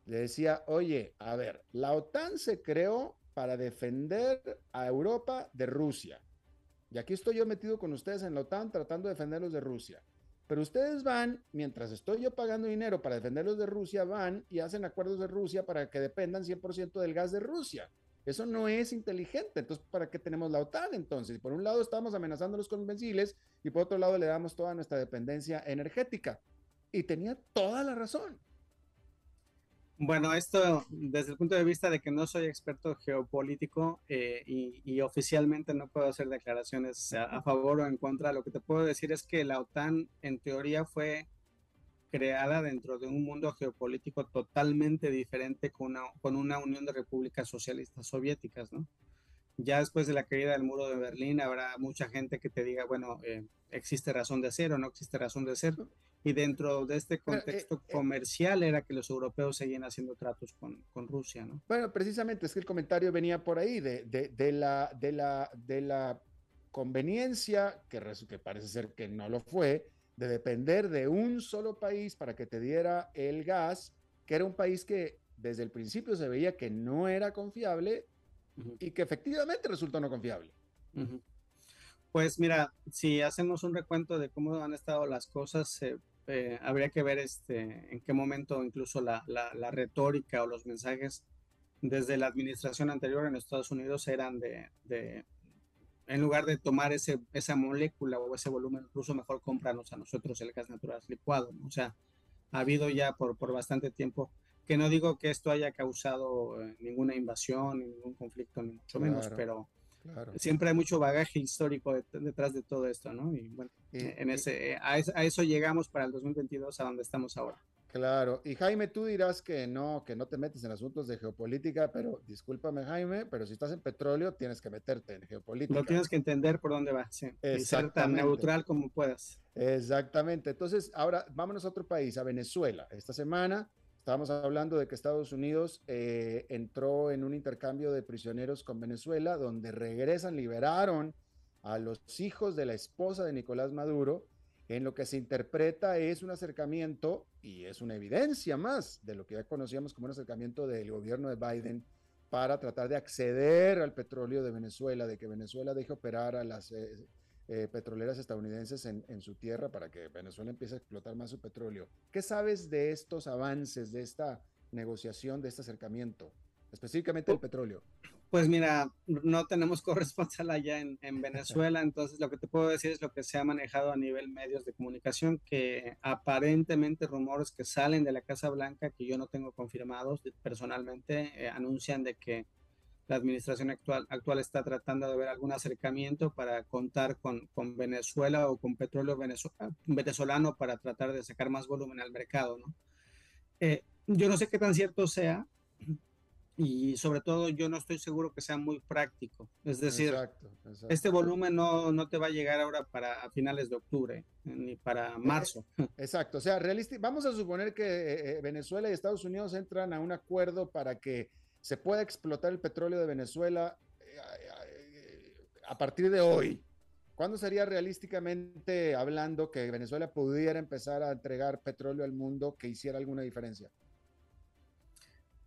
Le decía, oye, a ver, la OTAN se creó para defender a Europa de Rusia. Y aquí estoy yo metido con ustedes en la OTAN tratando de defenderlos de Rusia. Pero ustedes van, mientras estoy yo pagando dinero para defenderlos de Rusia, van y hacen acuerdos de Rusia para que dependan 100% del gas de Rusia. Eso no es inteligente. Entonces, ¿para qué tenemos la OTAN entonces? Por un lado estamos amenazándolos con misiles y por otro lado le damos toda nuestra dependencia energética. Y tenía toda la razón. Bueno, esto desde el punto de vista de que no soy experto geopolítico eh, y, oficialmente no puedo hacer declaraciones a, favor o en contra, lo que te puedo decir es que la OTAN en teoría fue creada dentro de un mundo geopolítico totalmente diferente con una, con una unión de repúblicas socialistas soviéticas, ¿no? Ya después de la caída del muro de Berlín habrá mucha gente que te diga, bueno, eh, existe razón de ser o no existe razón de ser y dentro de este eh, contexto eh, comercial era que los europeos seguían haciendo tratos con, con, Rusia, ¿no? Bueno, precisamente es que el comentario venía por ahí de, de, de la, de, la, de la conveniencia, que, que parece ser que no lo fue, de depender de un solo país para que te diera el gas, que era un país que desde el principio se veía que no era confiable y que efectivamente resultó no confiable. Pues mira, si hacemos un recuento de cómo han estado las cosas, eh, eh, habría que ver este, en qué momento incluso la, la, retórica o los mensajes desde la administración anterior en Estados Unidos eran de, de en lugar de tomar ese, esa molécula o ese volumen, incluso mejor cómpranos a nosotros el gas natural licuado. O sea, ha habido ya por, por bastante tiempo, que no digo que esto haya causado eh, ninguna invasión, ningún conflicto, ni mucho menos, pero Siempre hay mucho bagaje histórico detrás de todo esto, ¿no? Y bueno, en ese, a, eso llegamos para el 2022 a donde estamos ahora. Claro, y Jaime, tú dirás que no, que no te metes en asuntos de geopolítica, pero discúlpame Jaime, pero si estás en petróleo tienes que meterte en geopolítica. Lo tienes que entender por dónde va, sí. Y ser tan neutral como puedas. Exactamente. Entonces, ahora vámonos a otro país, a Venezuela. Esta semana Estábamos hablando de que Estados Unidos eh, entró en un intercambio de prisioneros con Venezuela, donde regresan, liberaron a los hijos de la esposa de Nicolás Maduro, en lo que se interpreta es un acercamiento y es una evidencia más de lo que ya conocíamos como un acercamiento del gobierno de Biden para tratar de acceder al petróleo de Venezuela, de que Venezuela deje operar a las eh, eh, petroleras estadounidenses en, su tierra para que Venezuela empiece a explotar más su petróleo. ¿Qué sabes de estos avances, de esta negociación, de este acercamiento, específicamente el petróleo? Pues mira, no tenemos corresponsal allá en, Venezuela, entonces lo que te puedo decir es lo que se ha manejado a nivel medios de comunicación, que aparentemente rumores que salen de la Casa Blanca, que yo no tengo confirmados personalmente, eh, anuncian de que la administración actual, actual está tratando de ver algún acercamiento para contar con, con Venezuela o con petróleo venezolano para tratar de sacar más volumen al mercado. ¿no? Eh, yo no sé qué tan cierto sea y sobre todo yo no estoy seguro que sea muy práctico. Es decir, este volumen no, no, te va a llegar ahora para finales de octubre ni para eh, marzo. Exacto, o sea, vamos a suponer que eh, Venezuela y Estados Unidos entran a un acuerdo para que se pueda explotar el petróleo de Venezuela eh, a partir de hoy? ¿Cuándo sería realísticamente hablando que Venezuela pudiera empezar a entregar petróleo al mundo que hiciera alguna diferencia?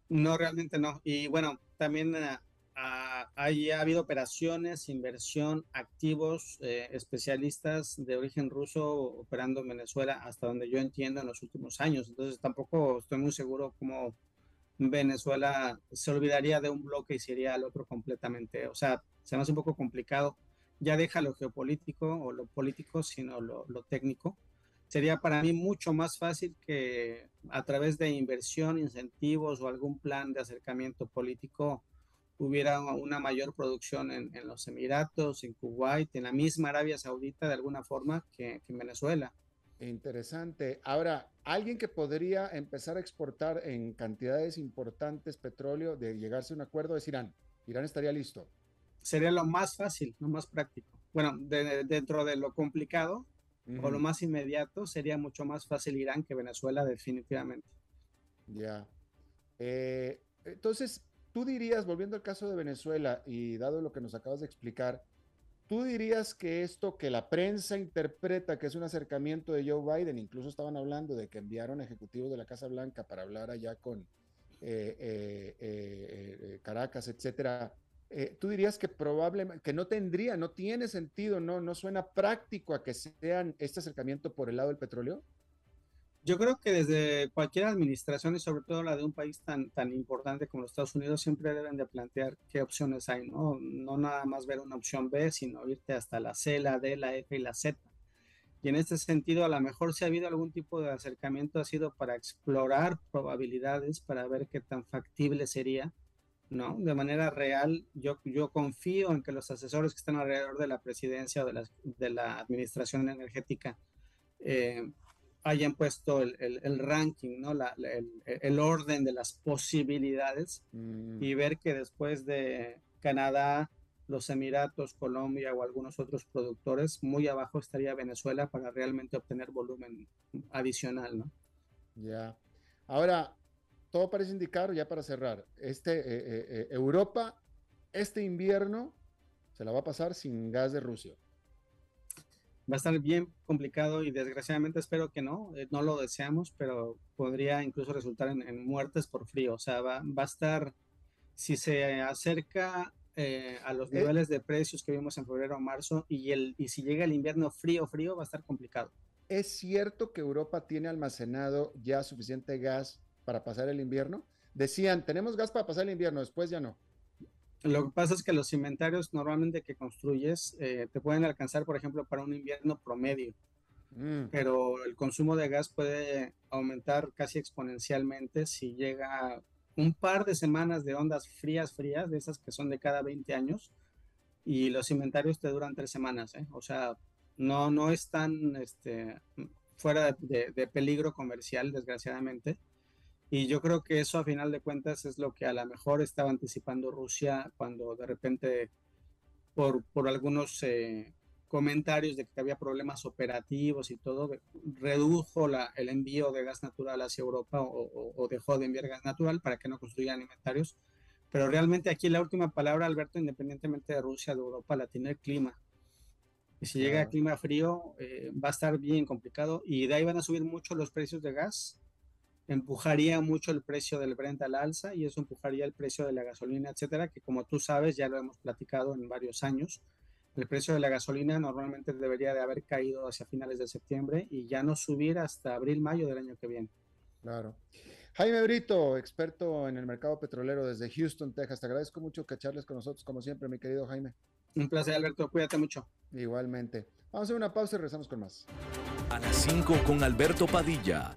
No, realmente no. Y bueno, también uh, ha habido operaciones, inversión, activos, eh, especialistas de origen ruso operando en Venezuela hasta donde yo entiendo en los últimos años. Entonces tampoco estoy muy seguro cómo Venezuela se olvidaría de un bloque y sería al otro completamente. O sea, se me hace un poco complicado. Ya deja lo geopolítico o lo político, sino lo, técnico. Sería para mí mucho más fácil que a través de inversión, incentivos o algún plan de acercamiento político hubiera una mayor producción en, en, los Emiratos, en Kuwait, en la misma Arabia Saudita de alguna forma que, que, en Venezuela. Interesante. Ahora, alguien que podría empezar a exportar en cantidades importantes petróleo, de llegarse a un acuerdo, es Irán. Irán estaría listo. Sería lo más fácil, lo más práctico. Bueno, de, dentro de lo complicado uh -huh. o lo más inmediato, sería mucho más fácil Irán que Venezuela, definitivamente. Ya. Eh, entonces, tú dirías, volviendo al caso de Venezuela y dado lo que nos acabas de explicar, tú dirías que esto que la prensa interpreta que es un acercamiento de Joe Biden, incluso estaban hablando de que enviaron ejecutivos de la Casa Blanca para hablar allá con eh, eh, eh, Caracas, etcétera. tú dirías que probablemente, que no tendría, no tiene sentido, no, no suena práctico a que sean este acercamiento por el lado del petróleo. Yo creo que desde cualquier administración y sobre todo la de un país tan, tan importante como los Estados Unidos siempre deben de plantear qué opciones hay, ¿no? No nada más ver una opción B, sino irte hasta la C, la D, la F y la Z. Y en este sentido, a lo mejor si ha habido algún tipo de acercamiento ha sido para explorar probabilidades, para ver qué tan factible sería, ¿no? De manera real, yo, yo confío en que los asesores que están alrededor de la presidencia o de la, de la administración energética eh, hayan puesto el, el, el ranking, ¿no? La, la, el, el, orden de las posibilidades mm. y ver que después de Canadá, los Emiratos, Colombia o algunos otros productores, muy abajo estaría Venezuela para realmente obtener volumen adicional, ¿no? Ya. Ahora, todo parece indicar, ya para cerrar, este, eh, eh, Europa, este invierno se la va a pasar sin gas de Rusia va a estar bien complicado y desgraciadamente espero que no, eh, no lo deseamos, pero podría incluso resultar en, en muertes por frío. O sea, va, va, a estar, si se acerca eh, a los niveles de precios que vimos en febrero o marzo y, el, y si llega el invierno frío, frío, va a estar complicado. ¿Es cierto que Europa tiene almacenado ya suficiente gas para pasar el invierno? Decían, tenemos gas para pasar el invierno, después ya no. Lo que pasa es que los inventarios normalmente que construyes eh, te pueden alcanzar, por ejemplo, para un invierno promedio, mm. pero el consumo de gas puede aumentar casi exponencialmente si llega un par de semanas de ondas frías, frías, de esas que son de cada 20 años, y los inventarios te duran tres semanas, ¿eh? o sea, no, no es tan este, fuera de peligro comercial, desgraciadamente y yo creo que eso a final de cuentas es lo que a lo mejor estaba anticipando Rusia cuando de repente por, por algunos eh, comentarios de que había problemas operativos y todo, redujo la, el envío de gas natural hacia Europa o, o, o, dejó de enviar gas natural para que no construyeran inventarios. Pero realmente aquí la última palabra, Alberto, independientemente de Rusia, de Europa, la tiene el clima. Y si llega a clima frío, eh, va a estar bien complicado y de ahí van a subir mucho los precios de gas empujaría mucho el precio del Brent al alza y eso empujaría el precio de la gasolina, etcétera, que como tú sabes, ya lo hemos platicado en varios años. El precio de la gasolina normalmente debería de haber caído hacia finales de septiembre y ya no subir hasta abril, mayo del año que viene. Claro. Jaime Brito, experto en el mercado petrolero desde Houston, Texas. Te agradezco mucho que charles con nosotros, como siempre, mi querido Jaime. Un placer, Alberto. Cuídate mucho. Igualmente. Vamos a hacer una pausa y regresamos con más. A las 5 con Alberto Padilla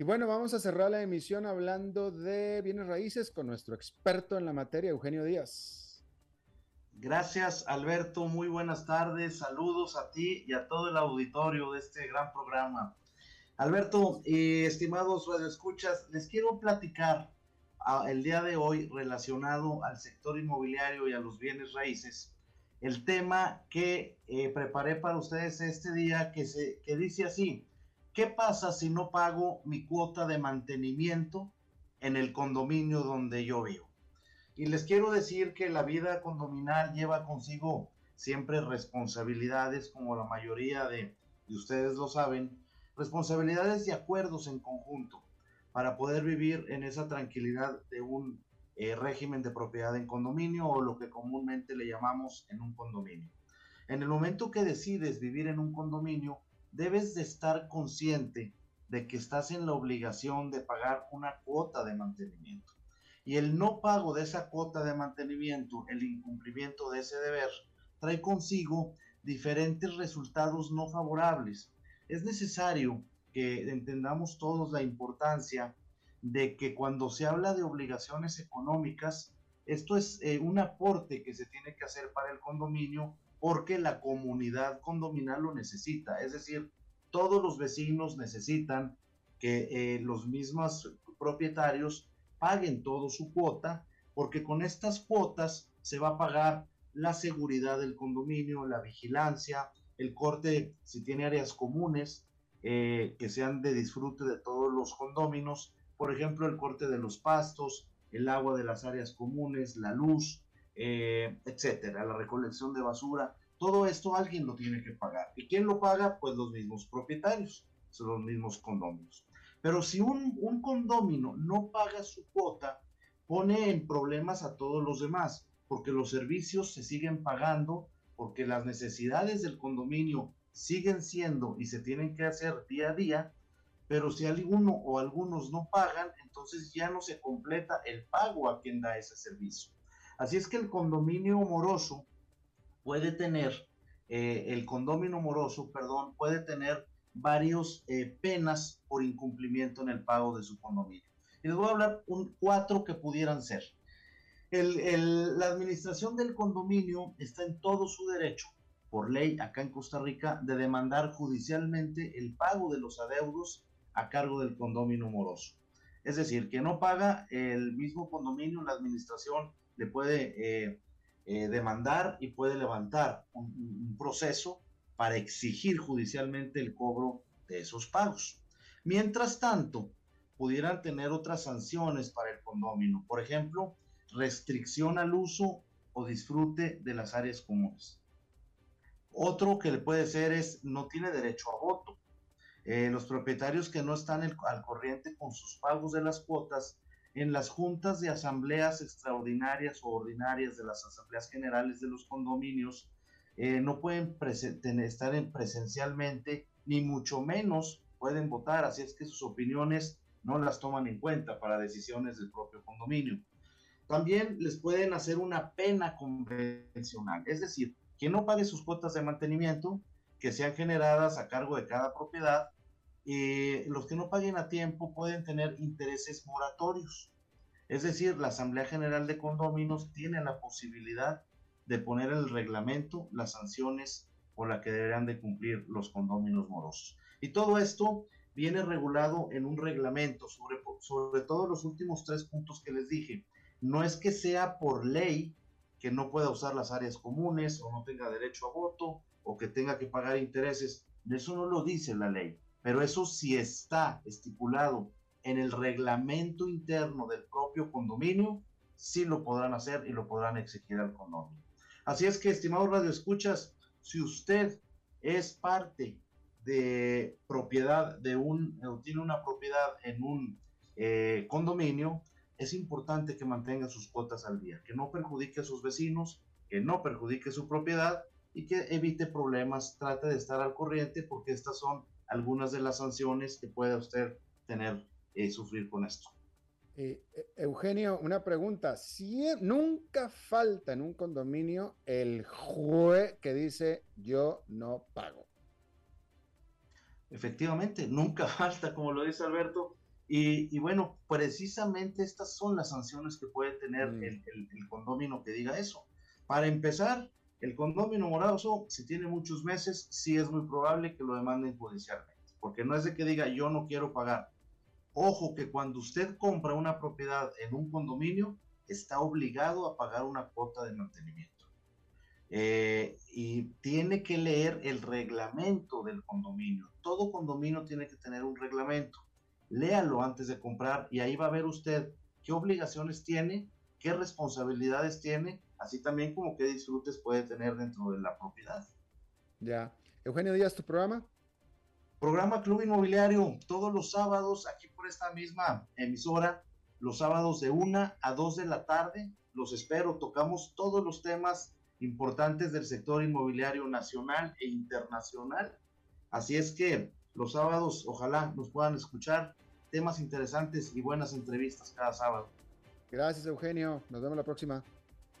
Y bueno, vamos a cerrar la emisión hablando de bienes raíces con nuestro experto en la materia, Eugenio Díaz. Gracias, Alberto. Muy buenas tardes. Saludos a ti y a todo el auditorio de este gran programa. Alberto, y estimados radioescuchas, les quiero platicar ah, el día de hoy relacionado al sector inmobiliario y a los bienes raíces. El tema que eh, preparé para ustedes este día que, se, que dice así, ¿Qué pasa si no pago mi cuota de mantenimiento en el condominio donde yo vivo? Y les quiero decir que la vida condominal lleva consigo siempre responsabilidades, como la mayoría de, ustedes lo saben, responsabilidades y acuerdos en conjunto para poder vivir en esa tranquilidad de un eh, régimen de propiedad en condominio o lo que comúnmente le llamamos en un condominio. En el momento que decides vivir en un condominio, debes de estar consciente de que estás en la obligación de pagar una cuota de mantenimiento. Y el no pago de esa cuota de mantenimiento, el incumplimiento de ese deber, trae consigo diferentes resultados no favorables. Es necesario que entendamos todos la importancia de que cuando se habla de obligaciones económicas, esto es eh, un aporte que se tiene que hacer para el condominio porque la comunidad condominal lo necesita. Es decir, todos los vecinos necesitan que eh, los mismos propietarios paguen todo su cuota, porque con estas cuotas se va a pagar la seguridad del condominio, la vigilancia, el corte, si tiene áreas comunes, eh, que sean de disfrute de todos los condóminos, por ejemplo, el corte de los pastos, el agua de las áreas comunes, la luz, eh, etcétera, la recolección de basura, todo esto alguien lo tiene que pagar. ¿Y quién lo paga? Pues los mismos propietarios, son los mismos condominios. Pero si un, un condomino no paga su cuota, pone en problemas a todos los demás, porque los servicios se siguen pagando, porque las necesidades del condominio siguen siendo y se tienen que hacer día a día, pero si alguno o algunos no pagan, entonces ya no se completa el pago a quien da ese servicio. Así es que el condominio moroso puede tener, eh, el condominio moroso, perdón, puede tener varios eh, penas por incumplimiento en el pago de su condominio. Y les voy a hablar un, cuatro que pudieran ser. la administración del condominio está en todo su derecho, por ley acá en Costa Rica, de demandar judicialmente el pago de los adeudos a cargo del condominio moroso. Es decir, que no paga el mismo condominio, la administración le puede eh, eh, demandar y puede levantar un, proceso para exigir judicialmente el cobro de esos pagos. Mientras tanto, pudieran tener otras sanciones para el condomino, por ejemplo, restricción al uso o disfrute de las áreas comunes. Otro que le puede ser es no tiene derecho a voto. Eh, los propietarios que no están al corriente con sus pagos de las cuotas en las juntas de asambleas extraordinarias o ordinarias de las asambleas generales de los condominios eh, no pueden estar en presencialmente ni mucho menos pueden votar, así es que sus opiniones no las toman en cuenta para decisiones del propio condominio. También les pueden hacer una pena convencional, es decir, quien no pague sus cuotas de mantenimiento que sean generadas a cargo de cada propiedad eh, los que no paguen a tiempo pueden tener intereses moratorios. Es decir, la Asamblea General de Condóminos tiene la posibilidad de poner en el reglamento las sanciones por las que deberán de cumplir los condóminos morosos. Y todo esto viene regulado en un reglamento sobre, sobre todo los últimos tres puntos que les dije. No es que sea por ley que no pueda usar las áreas comunes o no tenga derecho a voto o que tenga que pagar intereses. Eso no lo dice la ley pero eso sí está estipulado en el reglamento interno del propio condominio, sí lo podrán hacer y lo podrán exigir al condominio. Así es que, estimados radioescuchas, si usted es parte de propiedad de un, o tiene una propiedad en un eh, condominio, es importante que mantenga sus cuotas al día, que no perjudique a sus vecinos, que no perjudique su propiedad y que evite problemas, trate de estar al corriente porque estas son algunas de las sanciones que pueda usted tener eh, sufrir con esto. Eh, eh, Eugenio, una pregunta. Si nunca falta en un condominio el juez que dice yo no pago. Efectivamente, nunca falta, como lo dice Alberto, Y, bueno, precisamente estas son las sanciones que puede tener mm. el, el, condomino que diga eso. Para empezar, el condomino moroso, si tiene muchos meses, sí es muy probable que lo demanden judicialmente, porque no es de que diga yo no quiero pagar. Ojo que cuando usted compra una propiedad en un condominio, está obligado a pagar una cuota de mantenimiento. Eh, y tiene que leer el reglamento del condominio. Todo condominio tiene que tener un reglamento. Léalo antes de comprar y ahí va a ver usted qué obligaciones tiene, qué responsabilidades tiene, así también como qué disfrutes puede tener dentro de la propiedad. Ya. Eugenio Díaz, tu programa. Programa Club Inmobiliario, todos los sábados aquí por esta misma emisora, los sábados de una a dos de la tarde. Los espero, tocamos todos los temas importantes del sector inmobiliario nacional e internacional. Así es que los sábados ojalá nos puedan escuchar temas interesantes y buenas entrevistas cada sábado. Gracias Eugenio, nos vemos la próxima.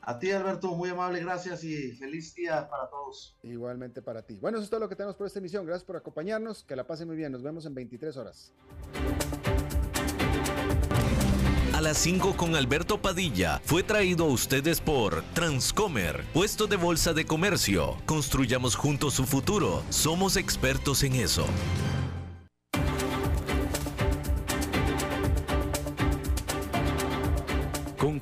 A ti Alberto, muy amable, gracias y feliz día para todos. Igualmente para ti. Bueno, eso es todo lo que tenemos por esta emisión. Gracias por acompañarnos, que la pasen muy bien. Nos vemos en 23 horas. a las 5 con Alberto Padilla fue traído a ustedes por Transcomer, puesto de bolsa de comercio. Construyamos juntos su futuro. Somos expertos en eso.